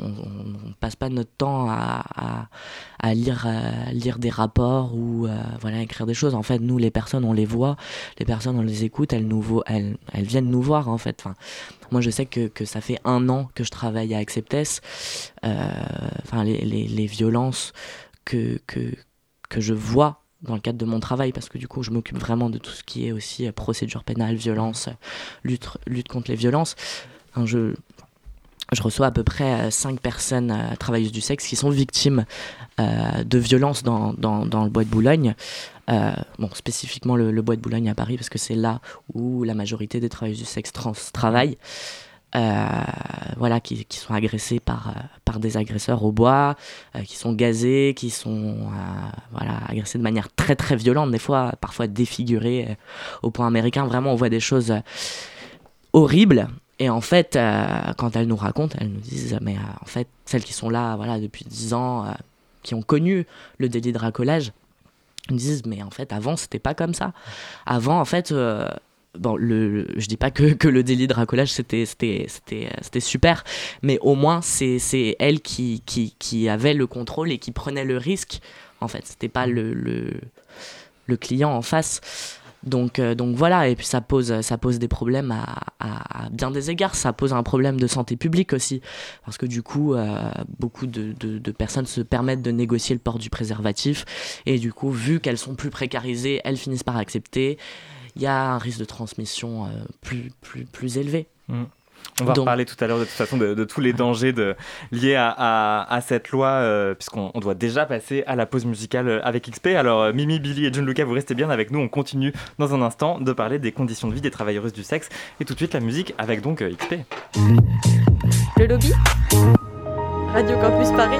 on, on, passe pas notre temps à, à, lire, lire des rapports ou euh, voilà, écrire des choses. En fait, nous, les personnes, on les voit, les personnes, on les écoute, elles, nous, elles, elles viennent nous voir, en fait. Enfin, moi, je sais que, que, ça fait un an que je travaille à Acceptes. Euh, enfin, les, les, les, violences que, que, que je vois dans le cadre de mon travail, parce que du coup, je m'occupe vraiment de tout ce qui est aussi procédure pénale, violence, lutte, lutte contre les violences je, reçois à peu près 5 euh, personnes euh, travailleuses du sexe qui sont victimes euh, de violences dans, le bois de Boulogne. bon, spécifiquement le, bois de Boulogne à Paris, parce que c'est là où la majorité des travailleuses du sexe trans travaillent. voilà, qui, sont agressées par, des agresseurs au bois, qui sont gazés, qui sont voilà, agressés de manière très très violente, des fois parfois défigurées au point américain. Vraiment, on voit des choses horribles. Et en fait, euh, quand elles nous racontent, elles nous disent, mais euh, en fait, celles qui sont là voilà, depuis 10 ans, euh, qui ont connu le délit de racolage, nous disent, mais en fait, avant, c'était pas comme ça. Avant, en fait, bon, le, je dis pas que, que le délit de racolage, c'était super, mais au moins, c'est elles qui, qui, qui avaient le contrôle et qui prenaient le risque. En fait, c'était pas le, le, le client en face. Donc, euh, donc voilà, et puis ça pose, ça pose des problèmes à, bien des égards. Ça pose un problème de santé publique aussi. Parce que du coup, euh, beaucoup de, personnes se permettent de négocier le port du préservatif. Et du coup, vu qu'elles sont plus précarisées, elles finissent par accepter. Il y a un risque de transmission euh, plus, plus, élevé. Mmh. On va reparler tout à l'heure de toute façon de, tous les dangers de, liés à, cette loi, euh, puisqu'on doit déjà passer à la pause musicale euh, avec XP. Alors euh, Mimi, Billy et John Luca, vous restez bien avec nous. On continue dans un instant de parler des conditions de vie des travailleuses du sexe. Et tout de suite la musique avec donc XP. Le lobby? Radio Campus Paris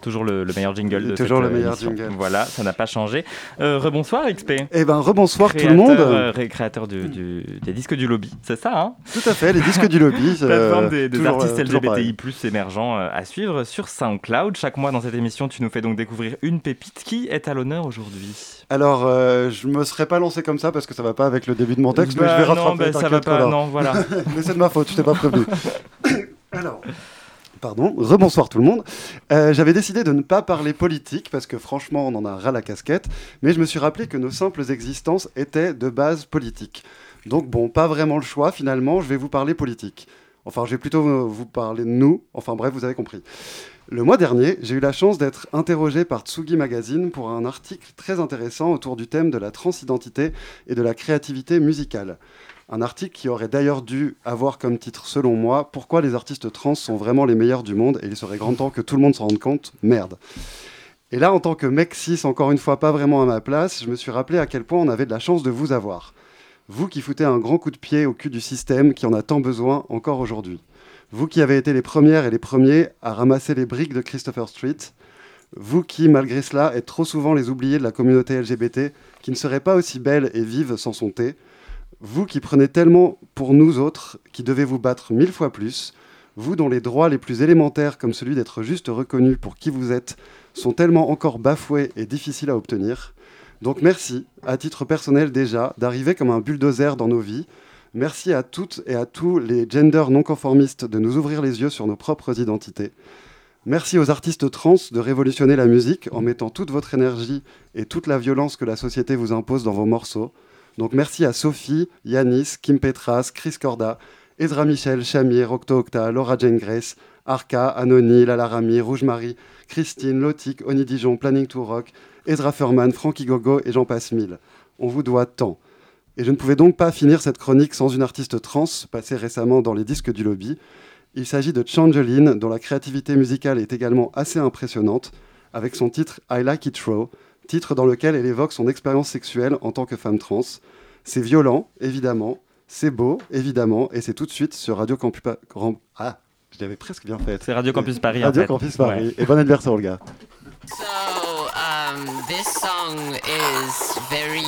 Toujours le, meilleur jingle de Toujours cette le meilleur jingle. Voilà, ça n'a pas changé. Euh, rebonsoir XP. Eh ben rebonsoir tout le monde. Euh, créateur du, des disques du lobby, c'est ça hein? Tout à fait, les disques du lobby. Plateforme des, des artistes LGBTI+ émergents euh, à suivre sur SoundCloud. Chaque mois dans cette émission, tu nous fais donc découvrir une pépite qui est à l'honneur aujourd'hui. Alors, euh, je me serais pas lancé comme ça parce que ça va pas avec le début de mon texte, mais je vais bah, rattraper. Non, bah, ça va pas. Non, voilà. mais c'est de ma faute, je t'ai pas prévenu. Alors. Pardon, rebonsoir tout le monde. Euh, j'avais décidé de ne pas parler politique parce que franchement on en a ras la casquette, mais je me suis rappelé que nos simples existences étaient de base politique. Donc bon, pas vraiment le choix finalement, je vais vous parler politique. Enfin, je vais plutôt vous parler de nous, enfin bref, vous avez compris. Le mois dernier, j'ai eu la chance d'être interrogé par Tsugi Magazine pour un article très intéressant autour du thème de la transidentité et de la créativité musicale. Un article qui aurait d'ailleurs dû avoir comme titre, selon moi, Pourquoi les artistes trans sont vraiment les meilleurs du monde? Et il serait grand temps que tout le monde s'en rende compte. Merde. Et là, en tant que mec cis, encore une fois pas vraiment à ma place, je me suis rappelé à quel point on avait de la chance de vous avoir. Vous qui foutez un grand coup de pied au cul du système qui en a tant besoin encore aujourd'hui. Vous qui avez été les premières et les premiers à ramasser les briques de Christopher Street. Vous qui, malgré cela, êtes trop souvent les oubliés de la communauté LGBT, qui ne serait pas aussi belle et vive sans son thé. Vous qui prenez tellement pour nous autres, qui devez vous battre mille fois plus, vous dont les droits les plus élémentaires, comme celui d'être juste reconnu pour qui vous êtes, sont tellement encore bafoués et difficiles à obtenir. Donc merci, à titre personnel déjà, d'arriver comme un bulldozer dans nos vies. Merci à toutes et à tous les genders non conformistes de nous ouvrir les yeux sur nos propres identités. Merci aux artistes trans de révolutionner la musique en mettant toute votre énergie et toute la violence que la société vous impose dans vos morceaux. Donc merci à Sophie, Yanis, Kim Petras, Chris Corda, Ezra Michel, Chamir, Octo Octa, Laura Jane Grace, Arca, Anony, Lala Rami, Rouge Marie, Christine, Lotic, Oni Dijon, Planning to Rock, Ezra Furman, Frankie Gogo et j'en passe mille. On vous doit tant. Et je ne pouvais donc pas finir cette chronique sans une artiste trans passée récemment dans les disques du lobby. Il s'agit de Changeline, dont la créativité musicale est également assez impressionnante, avec son titre I Like It Raw, titre dans lequel elle évoque son expérience sexuelle en tant que femme trans. C'est violent, évidemment, c'est beau, évidemment, et c'est tout de suite sur Radio Campus Paris. Ah, je l'avais presque bien fait. C'est Radio Campus Paris. Radio en fait. Campus Paris. Ouais. Et bon anniversaire, Olga. So, um, this song is very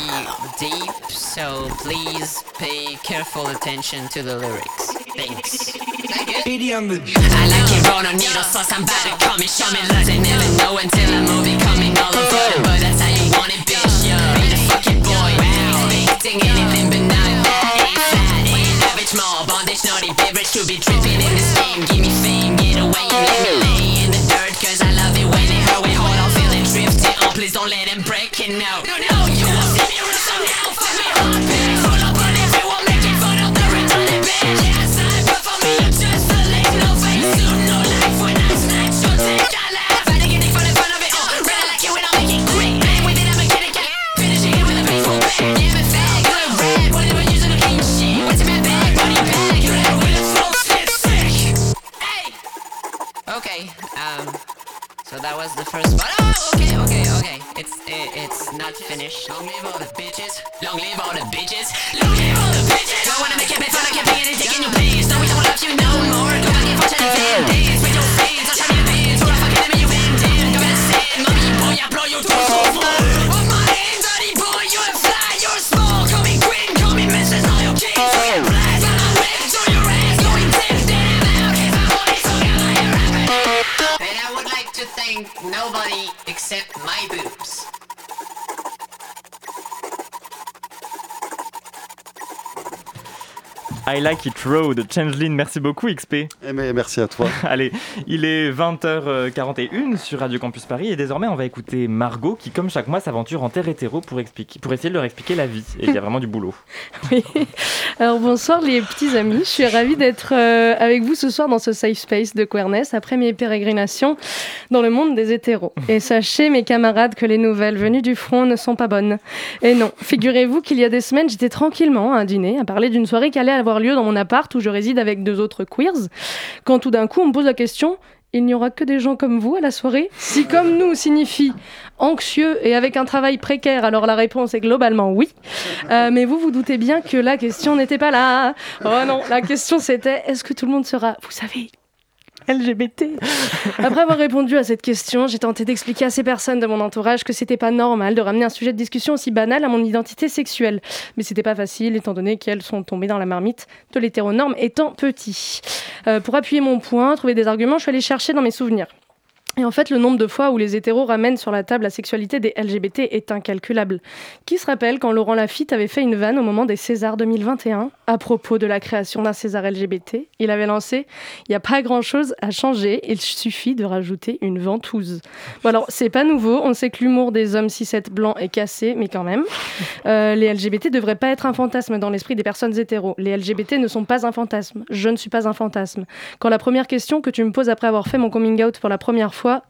deep, so please pay careful attention to the lyrics. Thanks. I like it raw, no needle sauce. I'm about to come and show me love. They never know until a Like It Raw de Changeline. Merci beaucoup, XP. Eh ben, merci à toi. Allez, il est 20h41 sur Radio Campus Paris et désormais on va écouter Margot qui, comme chaque mois, s'aventure en terre hétéro pour, expliquer, pour essayer de leur expliquer la vie. Et il y a vraiment du boulot. Oui. Alors bonsoir les petits amis, je suis ravie d'être euh, avec vous ce soir dans ce safe space de queerness après mes pérégrinations dans le monde des hétéros. Et sachez mes camarades que les nouvelles venues du front ne sont pas bonnes. Et non, figurez-vous qu'il y a des semaines j'étais tranquillement à un dîner à parler d'une soirée qui allait avoir lieu dans mon appart où je réside avec deux autres queers, quand tout d'un coup on me pose la question il n'y aura que des gens comme vous à la soirée? Si comme nous signifie anxieux et avec un travail précaire, alors la réponse est globalement oui. Euh, mais vous vous doutez bien que la question n'était pas là. Oh non, la question c'était est-ce que tout le monde sera, vous savez, LGBT. Après avoir répondu à cette question, j'ai tenté d'expliquer à ces personnes de mon entourage que c'était pas normal de ramener un sujet de discussion aussi banal à mon identité sexuelle. Mais c'était pas facile étant donné qu'elles sont tombées dans la marmite de l'hétéronorme étant petit. Euh, pour appuyer mon point, trouver des arguments, je suis allée chercher dans mes souvenirs. Et en fait, le nombre de fois où les hétéros ramènent sur la table la sexualité des LGBT est incalculable. Qui se rappelle quand Laurent Lafitte avait fait une vanne au moment des Césars 2021 à propos de la création d'un César LGBT Il avait lancé Il n'y a pas grand-chose à changer, il suffit de rajouter une ventouse. Bon alors, c'est pas nouveau, on sait que l'humour des hommes 6-7 blancs est cassé, mais quand même. Euh, les LGBT devraient pas être un fantasme dans l'esprit des personnes hétéros. Les LGBT ne sont pas un fantasme. Je ne suis pas un fantasme. Quand la première question que tu me poses après avoir fait mon coming out pour la première fois, Quoi?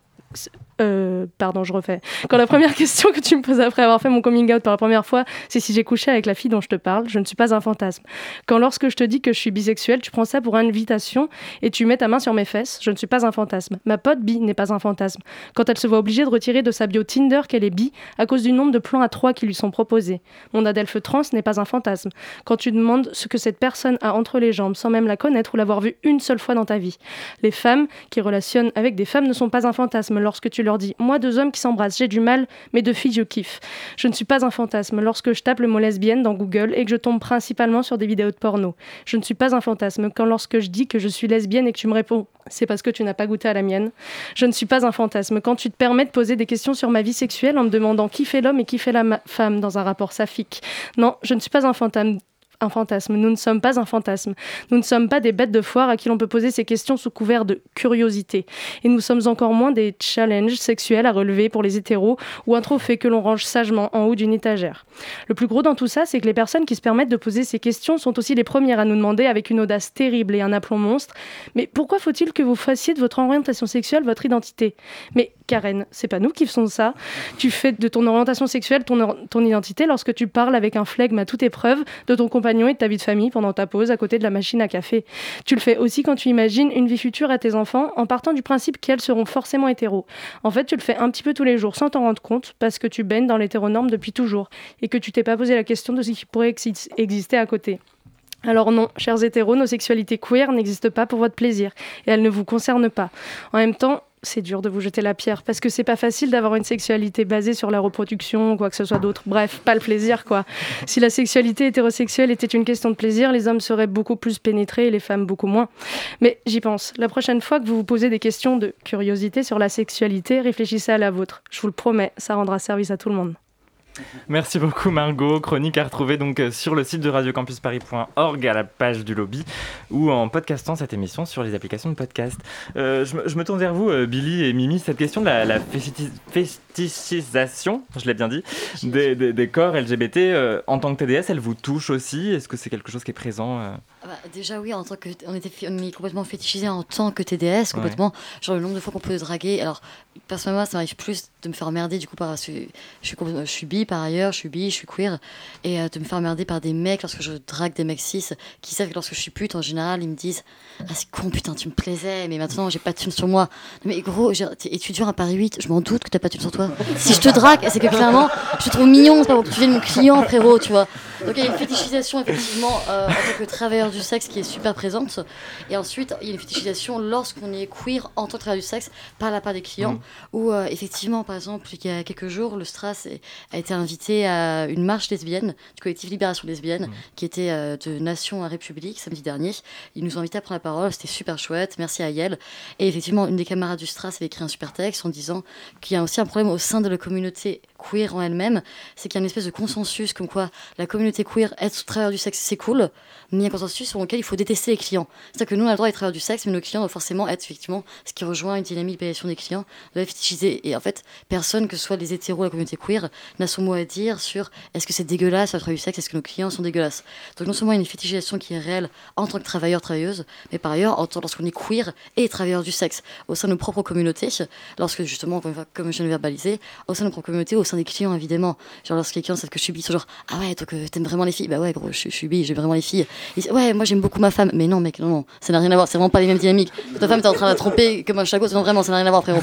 Euh, pardon, je refais. Quand la première question que tu me poses après avoir fait mon coming out pour la première fois, c'est si j'ai couché avec la fille dont je te parle, je ne suis pas un fantasme. Quand lorsque je te dis que je suis bisexuelle, tu prends ça pour invitation et tu mets ta main sur mes fesses, je ne suis pas un fantasme. Ma pote bi n'est pas un fantasme. Quand elle se voit obligée de retirer de sa bio Tinder qu'elle est bi à cause du nombre de plans à trois qui lui sont proposés. Mon adelphe trans n'est pas un fantasme. Quand tu demandes ce que cette personne a entre les jambes sans même la connaître ou l'avoir vue une seule fois dans ta vie. Les femmes qui relationnent avec des femmes ne sont pas un fantasme lorsque tu leur dis Moi, deux hommes qui s'embrassent, j'ai du mal, mais deux filles, je kiffe. Je ne suis pas un fantasme lorsque je tape le mot lesbienne dans Google et que je tombe principalement sur des vidéos de porno. Je ne suis pas un fantasme quand lorsque je dis que je suis lesbienne et que tu me réponds C'est parce que tu n'as pas goûté à la mienne. Je ne suis pas un fantasme quand tu te permets de poser des questions sur ma vie sexuelle en me demandant qui fait l'homme et qui fait la femme dans un rapport saphique. Non, je ne suis pas un fantasme fantasme. Nous ne sommes pas un fantasme. Nous ne sommes pas des bêtes de foire à qui l'on peut poser ces questions sous couvert de curiosité. Et nous sommes encore moins des challenges sexuels à relever pour les hétéros ou un trophée que l'on range sagement en haut d'une étagère. Le plus gros dans tout ça, c'est que les personnes qui se permettent de poser ces questions sont aussi les premières à nous demander avec une audace terrible et un aplomb monstre Mais pourquoi faut-il que vous fassiez de votre orientation sexuelle votre identité? Mais Karen, c'est pas nous qui faisons ça. Tu fais de ton orientation sexuelle ton, ton identité lorsque tu parles avec un flegme à toute épreuve de ton compagnon et de ta vie de famille pendant ta pause à côté de la machine à café. Tu le fais aussi quand tu imagines une vie future à tes enfants en partant du principe qu'elles seront forcément hétéros. En fait, tu le fais un petit peu tous les jours sans t'en rendre compte parce que tu baignes dans l'hétéronorme depuis toujours et que tu t'es pas posé la question de ce qui pourrait exi- exister à côté. Alors non, chers hétéros, nos sexualités queer n'existent pas pour votre plaisir et elles ne vous concernent pas. En même temps, c'est dur de vous jeter la pierre parce que c'est pas facile d'avoir une sexualité basée sur la reproduction ou quoi que ce soit d'autre. Bref, pas le plaisir quoi. Si la sexualité hétérosexuelle était une question de plaisir, les hommes seraient beaucoup plus pénétrés et les femmes beaucoup moins. Mais j'y pense. La prochaine fois que vous vous posez des questions de curiosité sur la sexualité, réfléchissez à la vôtre. Je vous le promets, ça rendra service à tout le monde. Merci beaucoup Margot. Chronique à retrouver donc euh, sur le site de radiocampusparis.org à la page du lobby ou en podcastant cette émission sur les applications de podcast. Euh, je, me- tourne vers vous, euh, Billy et Mimi. Cette question de la, la fétichisation, je l'ai bien dit, des, des- des corps LGBT euh, en tant que TDS, elle vous touche aussi? Est-ce que c'est quelque chose qui est présent euh? Ah bah, déjà oui, en tant que on était complètement fétichisé en tant que TDS, complètement. Genre le nombre de fois qu'on peut draguer. Alors personnellement, ça m'arrive plus de me faire merder du coup par je suis je suis, complètement- je suis bi par ailleurs, je suis bi, je suis queer et euh, de me faire merder par des mecs lorsque je drague des mecs cis qui savent que lorsque je suis pute en général, ils me disent "Ah c'est con putain, tu me plaisais, mais maintenant j'ai pas de thune sur moi." Mais gros, t'es étudiant à Paris 8, je m'en doute que t'as pas de thune sur toi. Si je te drague, c'est que clairement, je te trouve mignon, c'est pas pour que tu viennes mon client frérot, tu vois. Donc il y a une fétichisation effectivement euh, en tant que travailleur du sexe qui est super présente. Et ensuite, il y a une fétichisation lorsqu'on est queer en tant que travailleur du sexe par la part des clients. Mm. Où euh, effectivement, par exemple, il y a quelques jours, le Stras a été invité à une marche lesbienne du collectif Libération Lesbienne qui était euh, de Nation à République samedi dernier. Ils nous ont invités à prendre la parole, c'était super chouette. Merci à Yael. Et effectivement, une des camarades du Stras avait écrit un super texte en disant qu'il y a aussi un problème au sein de la communauté queer en elle-même, c'est qu'il y a une espèce de consensus comme quoi la communauté queer, être travailleur du sexe, c'est cool, mais il y a un consensus sur lequel il faut détester les clients. C'est-à-dire que nous, on a le droit d'être travailleurs du sexe, mais nos clients doivent forcément être effectivement ce qui rejoint une dynamique d'évaluation des clients, de fétichiser. Et en fait, personne, que ce soit les hétéros, la communauté queer, n'a son mot à dire sur est-ce que c'est dégueulasse le travail du sexe, est-ce que nos clients sont dégueulasses? Donc non seulement il y a une fétichisation qui est réelle en tant que travailleur, travailleuse, mais par ailleurs, en tant lorsqu'on est queer et travailleur du sexe, au sein de nos propres communautés, lorsque justement, comme je viens de verbaliser, au sein de nos propres communautés, des clients évidemment. Genre lorsque les clients savent que je suis bi, ils sont genre ah ouais, donc euh, t'aimes vraiment les filles Bah ouais, gros, je, je suis bi, j'aime vraiment les filles. Ils disent, ouais, moi j'aime beaucoup ma femme. Mais non, mec, non, non, ça n'a rien à voir, c'est vraiment pas les mêmes dynamiques. Ta femme t'es en train de la tromper comme un chagot, non, vraiment, ça n'a rien à voir, frérot.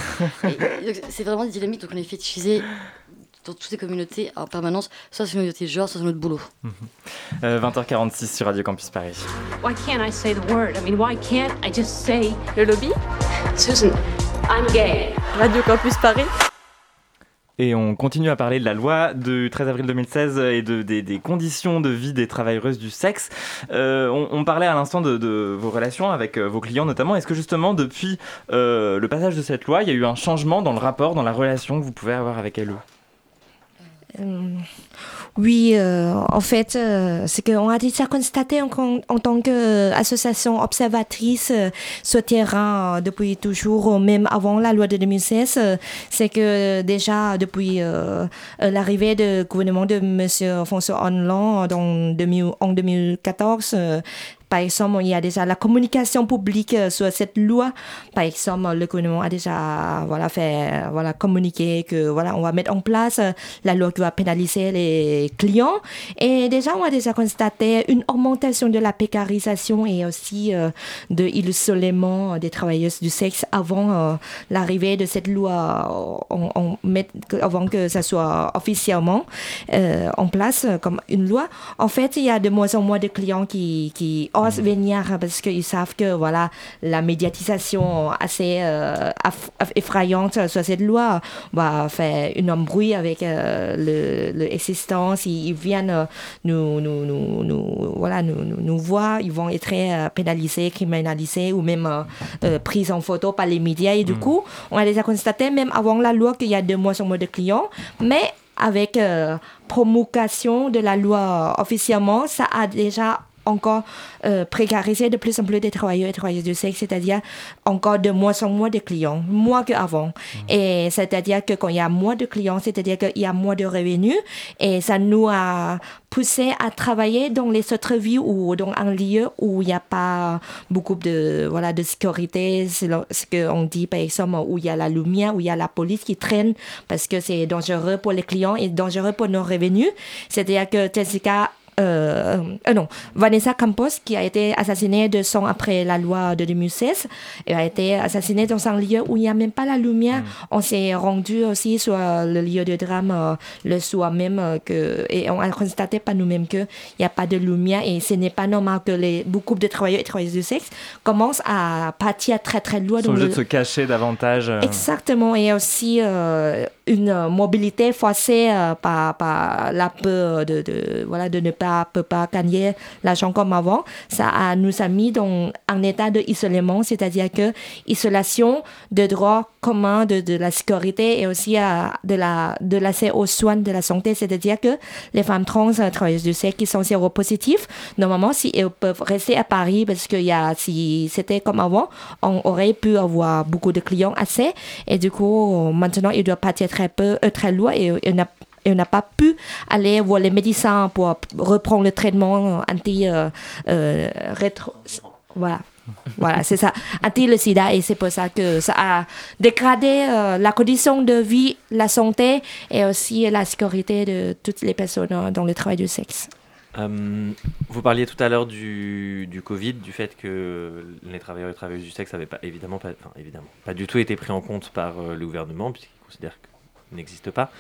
C'est vraiment des dynamiques, donc on est fétichisé dans toutes ces communautés en permanence, soit communauté de genre, soit c'est notre boulot. Euh, 20h46 sur Radio Campus Paris. Why can't I say the word? I mean, why can't I just say le lobby? Susan, I'm gay. Radio Campus Paris. Et on continue à parler de la loi du 13 avril 2016 et de, des, conditions de vie des travailleuses du sexe. Euh, on, parlait à l'instant de, vos relations avec euh, vos clients notamment. Est-ce que justement depuis euh, le passage de cette loi, il y a eu un changement dans le rapport, dans la relation que vous pouvez avoir avec elle? Euh, Oui, euh, en fait, euh, c'est qu'on a déjà constaté en, en tant qu'association observatrice euh, sur terrain euh, depuis toujours, euh, même avant la loi de 2016, euh, c'est que déjà depuis euh, euh, l'arrivée du gouvernement de M. François Hollande dans 2000 en 2014, euh, par exemple, il y a déjà la communication publique euh, sur cette loi. Par exemple, le gouvernement a déjà voilà fait voilà communiqué que voilà on va mettre en place euh, la loi qui va pénaliser les clients. Et déjà on a déjà constaté une augmentation de la précarisation et aussi euh, de l'isolement des travailleuses du sexe avant l'arrivée de cette loi, avant que ça soit officiellement euh, en place comme une loi. En fait, il y a de moins en moins de clients qui, qui osent venir parce qu'ils savent que voilà la médiatisation assez euh, effrayante sur cette loi va faire une embrouille avec euh, le, le existence. Ils, ils viennent euh, nous, nous, nous, nous- voilà, nous, nous, voir, ils vont être euh, pénalisés, criminalisés ou même euh, pris en photo par les médias. Et du coup, on a déjà constaté, même avant la loi, qu'il y a de moins en moins de clients. Mais avec euh, promulgation de la loi officiellement, ça a déjà encore euh, précarisé de plus en plus des travailleurs et travailleuses du sexe, c'est-à-dire encore de moins en moins de clients, moins qu'avant. Et c'est-à-dire que quand il y a moins de clients, c'est-à-dire qu'il y a moins de revenus, et ça nous a poussé à travailler dans les autres villes ou dans un lieu où il n'y a pas beaucoup de, voilà, de sécurité, ce qu'on dit par exemple, où il y a la lumière, où il y a la police qui traîne parce que c'est dangereux pour les clients et dangereux pour nos revenus. C'est-à-dire que Jessica euh, euh, non, Vanessa Campos, qui a été assassinée deux ans après la loi de 2016, elle a été assassinée dans un lieu où il n'y a même pas la lumière. On s'est rendu aussi sur le lieu de drame euh, le soir même euh, que, et on a constaté par nous-mêmes qu'il n'y a pas de lumière et ce n'est pas normal que les, beaucoup de travailleurs et travailleuses du sexe commencent à partir très très loin. Ils sont obligés de se cacher davantage. euh, Exactement, et aussi euh, une euh, mobilité forcée euh, par, la peur de, de, voilà, de ne pas, peut pas gagner l'argent comme avant. Ça nous a mis dans un état d'isolement, c'est-à-dire que isolation de droits communs de, de la sécurité et aussi euh, de la de l'accès aux soins de la santé, c'est-à-dire que les femmes trans travailleuses du sexe qui sont séropositives, normalement, si elles peuvent rester à Paris, parce que y a, si c'était comme avant, on aurait pu avoir beaucoup de clients assez, et du coup, maintenant, ils doivent partir très peu, euh, très lourd et, n'a on n'a pas pu aller voir les médecins pour reprendre le traitement anti euh, euh, voilà voilà, c'est ça. Anti le sida et c'est pour ça que ça a dégradé la condition de vie, la santé et aussi la sécurité de toutes les personnes dans le travail du sexe. Vous parliez tout à l'heure du, Covid, du fait que les travailleurs et travailleuses du sexe n'avaient pas évidemment pas, évidemment pas du tout été pris en compte par le gouvernement puisqu'ils considèrent qu'il n'existe pas.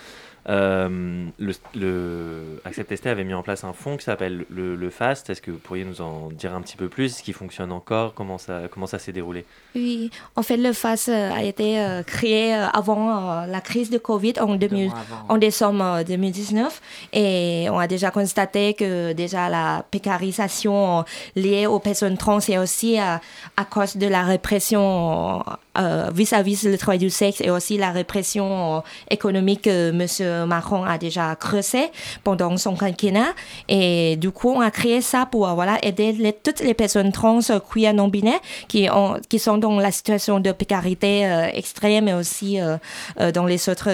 Euh, le, le Accept ST avait mis en place un fonds qui s'appelle le, le, FAST. Est-ce que vous pourriez nous en dire un petit peu plus? Ce qui fonctionne encore Comment ça, comment ça s'est déroulé? Oui, en fait, le FAST a été euh, créé avant euh, la crise de Covid en, 2000, en décembre 2019 et on a déjà constaté que déjà la précarisation liée aux personnes trans et aussi à, à cause de la répression vis-à-vis -vis le travail du sexe et aussi la répression économique que Monsieur Macron a déjà creusé pendant son quinquennat. Et du coup, on a créé ça pour voilà, aider toutes les personnes trans, queer, non-binaires qui, qui sont dans la situation de précarité euh, extrême et aussi euh, euh, dans les autres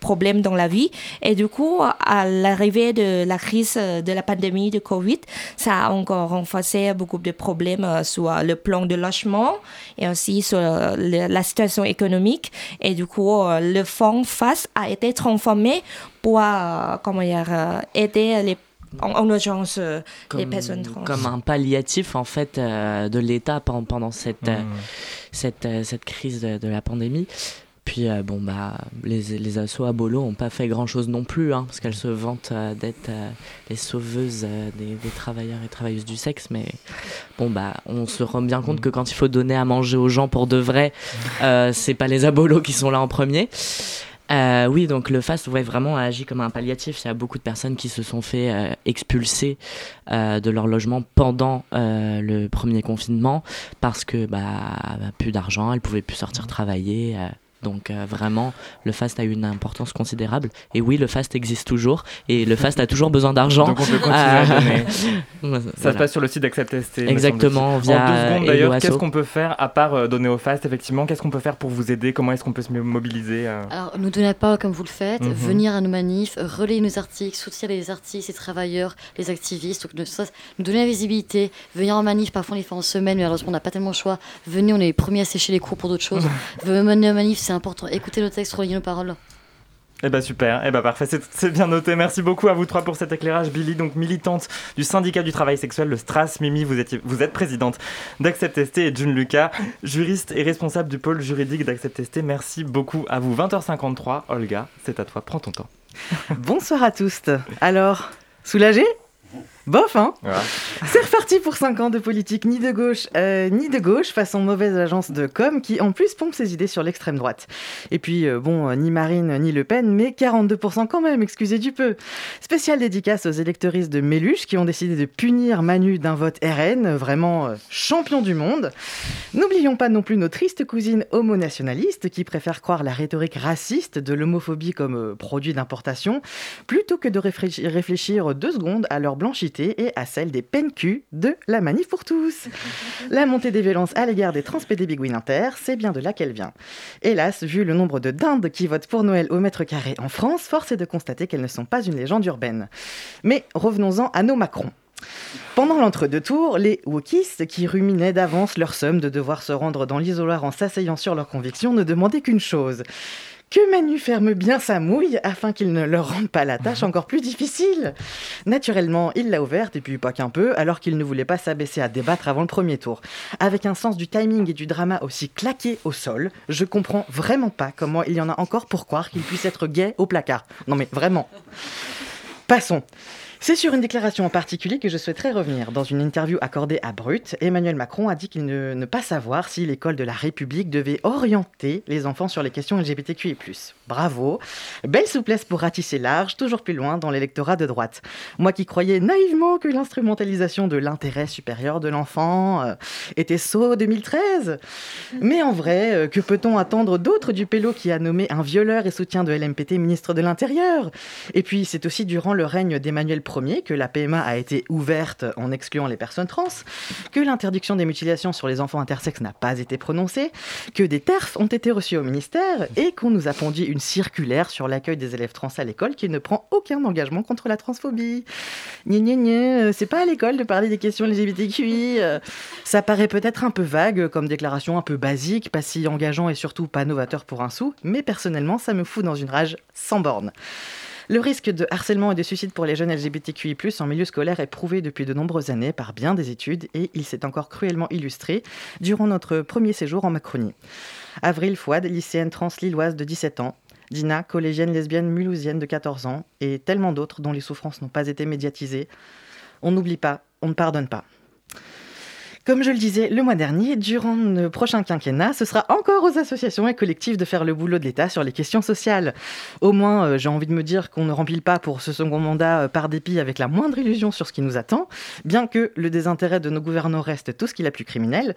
problèmes dans la vie. Et du coup, à l'arrivée de la crise de la pandémie de Covid, ça a encore renforcé beaucoup de problèmes sur le plan de logement et aussi sur le, la situation économique. Et du coup, le fonds FAS a été transformé pour euh, comment dire, euh, aider les en, en urgence euh, comme, les personnes trans. Comme un palliatif en fait euh, de l'État pendant, pendant cette, Mmh. euh, cette, cette crise de, de la pandémie. Puis euh, bon bah les, les assos à Bolo n'ont pas fait grand chose non plus hein, parce qu'elles se vantent euh, d'être euh, les sauveuses des, travailleurs et travailleuses du sexe mais bon bah on se rend bien compte que quand il faut donner à manger aux gens pour de vrai c'est pas les abolos qui sont là en premier. Oui, donc le FAST ouais, vraiment a agi comme un palliatif. Il y a beaucoup de personnes qui se sont fait expulser de leur logement pendant le premier confinement parce que bah, plus d'argent, elles pouvaient plus sortir travailler. Donc euh, vraiment, le FAST a eu une importance considérable. Et oui, le FAST existe toujours. Et le FAST a toujours besoin d'argent. Donc on peut continuer à donner. voilà. Ça se passe sur le site d'Accept ST. me Exactement, via En deux secondes d'ailleurs, qu'est-ce qu'on peut faire à part euh, donner au FAST Effectivement, qu'est-ce qu'on peut faire pour vous aider? Comment est-ce qu'on peut se mobiliser euh? Alors, nous donner la parole comme vous le faites, Mhm. venir à nos manifs, relayer nos articles, soutenir les artistes, les travailleurs, les activistes, donc, nous donner la visibilité, venir en manif, parfois on les fait en semaine, mais malheureusement on n'a pas tellement le choix. Venez, on est les premiers à sécher les cours pour d'autres choses. venez en manif, c'est important. Écoutez nos textes, relayer nos paroles. Eh ben super, eh ben parfait, c'est- c'est bien noté. Merci beaucoup à vous trois pour cet éclairage. Billy, donc militante du syndicat du travail sexuel, le Stras. Mimi, vous, étiez, vous êtes présidente d'Accept ST et June Lucas, juriste et responsable du pôle juridique d'Accept ST. Merci beaucoup à vous. 20h53, Olga, c'est à toi, prends ton temps. Bonsoir à tous. Alors, soulagé? Bof, hein. C'est reparti pour 5 ans de politique ni de gauche euh, ni de gauche façon mauvaise agence de com qui en plus pompe ses idées sur l'extrême droite. Et puis euh, bon, euh, ni Marine ni Le Pen, mais 42% quand même, excusez du peu. Spécial dédicace aux électoristes de Méluche qui ont décidé de punir Manu d'un vote RN, vraiment champion du monde. N'oublions pas non plus nos tristes cousines homo-nationalistes qui préfèrent croire la rhétorique raciste de l'homophobie comme produit d'importation plutôt que de réfléchir, réfléchir deux secondes à leur blanchité et à celle des PNQ de la manif pour tous. La montée des violences à l'égard des transpédébiguines inter, c'est bien de là qu'elle vient. Hélas, vu le nombre de dindes qui votent pour Noël au mètre carré en France, force est de constater qu'elles ne sont pas une légende urbaine. Mais revenons-en à nos Macron. Pendant l'entre-deux tours, les wokistes, qui ruminaient d'avance leur somme de devoir se rendre dans l'isoloir en s'asseyant sur leurs convictions, ne demandaient qu'une chose. Que Manu ferme bien sa mouille afin qu'il ne leur rende pas la tâche encore plus difficile. Naturellement, il l'a ouverte, et puis pas qu'un peu, alors qu'il ne voulait pas s'abaisser à débattre avant le premier tour. Avec un sens du timing et du drama aussi claqué au sol, je comprends vraiment pas comment il y en a encore pour croire qu'il puisse être gay au placard. Non mais vraiment. Passons. C'est sur une déclaration en particulier que je souhaiterais revenir. Dans une interview accordée à Brut, Emmanuel Macron a dit qu'il ne, ne pas savoir si l'école de la République devait orienter les enfants sur les questions LGBTQI+. Bravo Belle souplesse pour ratisser large, toujours plus loin dans l'électorat de droite. Moi qui croyais naïvement que l'instrumentalisation de l'intérêt supérieur de l'enfant euh, était saut 2013. Mais en vrai, euh, que peut-on attendre d'autre du pélo qui a nommé un violeur et soutien de LMPT ministre de l'Intérieur? Et puis, c'est aussi durant le règne d'Emmanuel premiers que la PMA a été ouverte en excluant les personnes trans, que l'interdiction des mutilations sur les enfants intersexes n'a pas été prononcée, que des TERF ont été reçus au ministère et qu'on nous a pondu une circulaire sur l'accueil des élèves trans à l'école qui ne prend aucun engagement contre la transphobie. Gné, euh, c'est pas à l'école de parler des questions LGBTQI. euh, Ça paraît peut-être un peu vague comme déclaration un peu basique, pas si engageant et surtout pas novateur pour un sou, mais personnellement ça me fout dans une rage sans borne. Le risque de harcèlement et de suicide pour les jeunes LGBTQI+, en milieu scolaire est prouvé depuis de nombreuses années par bien des études et il s'est encore cruellement illustré durant notre premier séjour en Macronie. Avril Fouad, lycéenne trans lilloise de 17 ans, Dina, collégienne lesbienne mulhousienne de 14 ans, et tellement d'autres dont les souffrances n'ont pas été médiatisées. On n'oublie pas, on ne pardonne pas. Comme je le disais le mois dernier, durant le prochain quinquennat, ce sera encore aux associations et collectifs de faire le boulot de l'État sur les questions sociales. Au moins, euh, j'ai envie de me dire qu'on ne remplit pas pour ce second mandat euh, par dépit avec la moindre illusion sur ce qui nous attend, bien que le désintérêt de nos gouvernants reste tout ce qu'il a plus criminel.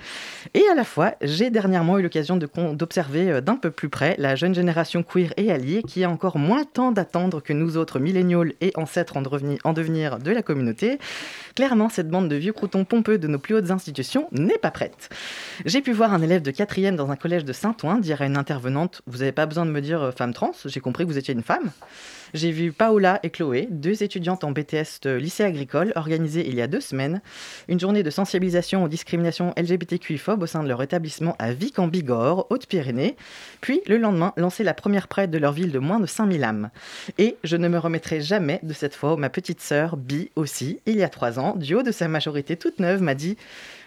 Et à la fois, j'ai dernièrement eu l'occasion d'observer euh, d'un peu plus près la jeune génération queer et alliée qui a encore moins le temps d'attendre que nous autres millénials et ancêtres en devenir de la communauté. Clairement, cette bande de vieux croutons pompeux de nos plus hautes institutions n'est pas prête. J'ai pu voir un élève de 4e dans un collège de Saint-Ouen dire à une intervenante Vous n'avez pas besoin de me dire euh, femme trans, j'ai compris que vous étiez une femme. J'ai vu Paola et Chloé, deux étudiantes en BTS lycée agricole, organiser il y a deux semaines une journée de sensibilisation aux discriminations LGBTQI-phobes au sein de leur établissement à Vic en Bigorre, Haute-Pyrénées, puis le lendemain lancer la première prête de leur ville de moins de 5000 âmes. Et je ne me remettrai jamais de cette fois où ma petite sœur, Bi aussi, il y a trois ans, du haut de sa majorité toute neuve, m'a dit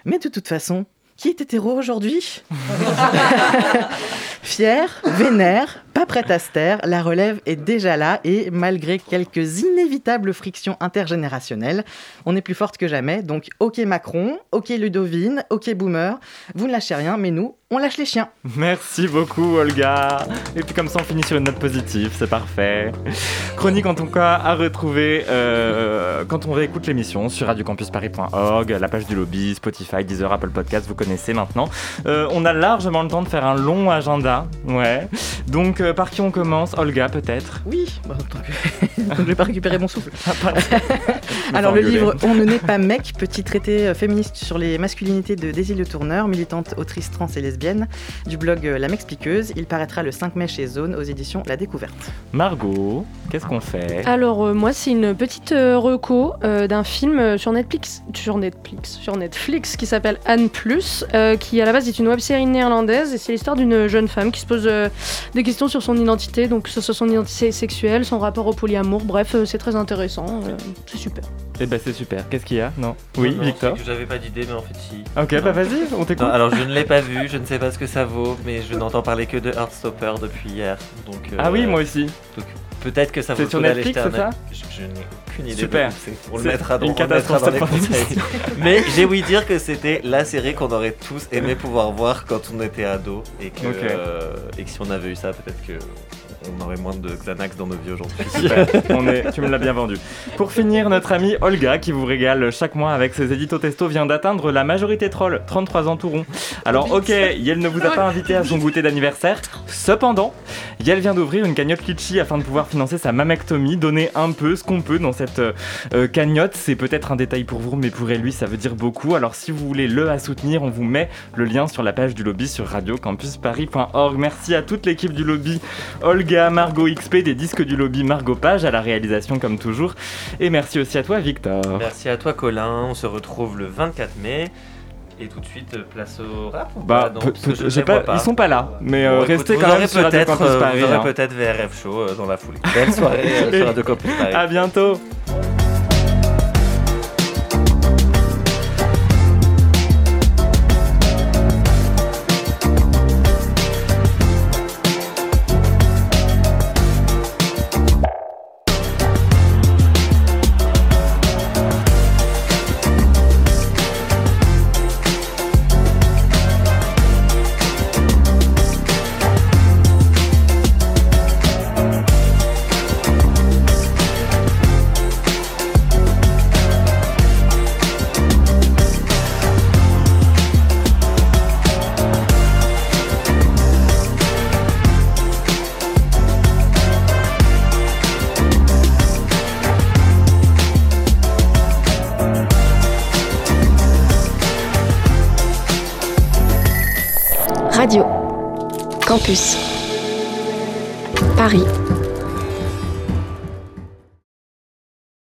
Mais de toute façon, qui est hétéro aujourd'hui Fière, vénère, pas prête à se taire, la relève est déjà là et malgré quelques inévitables frictions intergénérationnelles, on est plus forte que jamais. Donc ok Macron, ok Ludovine, ok Boomer, vous ne lâchez rien, mais nous, on lâche les chiens. Merci beaucoup Olga. Et puis comme ça on finit sur une note positive, c'est parfait. Chronique en tout cas à retrouver euh, quand on réécoute l'émission sur radiocampusparis.org, la page du lobby, Spotify, Deezer, Apple Podcast, vous connaissez maintenant. Euh, on a largement le temps de faire un long agenda, ouais. Donc euh, par qui on commence Olga peut-être Oui, bah, tant que- je vais pas récupérer mon souffle. me Alors le engueuler. livre On ne naît pas mec, petit traité euh, féministe sur les masculinités de Daisy Le Tourneur, militante autrice trans et lesbienne, du blog La M'expliqueuse. Il paraîtra le 5 mai chez Zone aux éditions La Découverte. Margot, qu'est-ce qu'on fait Alors euh, moi c'est une petite euh, reco euh, d'un film sur Netflix, sur Netflix, sur Netflix qui s'appelle Anne Plus, euh, qui à la base est une web-série néerlandaise et c'est l'histoire d'une jeune femme qui se pose euh, des questions sur son identité, donc que ce soit son identité sexuelle, son rapport au polyamour, bref euh, c'est très intéressant, euh, c'est super. Eh ben c'est super. Qu'est-ce qu'il y a? Non Oui, Non, Victor? c'est que J'avais pas d'idée, mais en fait, si. Ok, bah vas-y, on t'écoute. Non, alors, je ne l'ai pas vu, je ne sais pas ce que ça vaut, mais je n'entends parler que de Heartstopper depuis hier. Donc, euh, Ah oui, moi aussi. Donc, peut-être que ça vaut C'est le sur coup d'aller Netflix, jeter un c'est ça? Œil. Je, je n'ai aucune idée. Super. de. On le mettra dans, une on le mettra dans les conseils. mais j'ai ouï dire que c'était la série qu'on aurait tous aimé pouvoir voir quand on était ado. Et que, euh, et que si on avait eu ça, peut-être que. On aurait moins de Xanax dans nos vies aujourd'hui. Super, on est, tu me l'as bien vendu. Pour finir, notre amie Olga, qui vous régale chaque mois avec ses éditos testo, vient d'atteindre la majorité troll, 33 ans tout rond. Alors ok, Yel ne vous a pas invité à son goûter d'anniversaire, cependant, Yel vient d'ouvrir une cagnotte Litchi afin de pouvoir financer sa mamectomie, donner un peu ce qu'on peut dans cette euh, euh, cagnotte. C'est peut-être un détail pour vous, mais pour lui, ça veut dire beaucoup. Alors si vous voulez le soutenir, on vous met le lien sur la page du lobby sur radiocampusparis.org. Merci à toute l'équipe du lobby, Olga, Margot XP, des disques du lobby, Margot Page, à la réalisation comme toujours. Et merci aussi à toi, Victor. Merci à toi Colin, on se retrouve le 24 mai. Et tout de suite, euh, place au rap ou Bah, pas Non, peut- parce que peut- je je sais les vois pas, ils sont pas là, mais, euh, Bon, restez quand même aurez sur Radio peut-être, Campus euh, Paris, Vous aurez hein. peut-être VRF Show dans la foulée. Belle soirée sur Radio Campus Paris. À bientôt.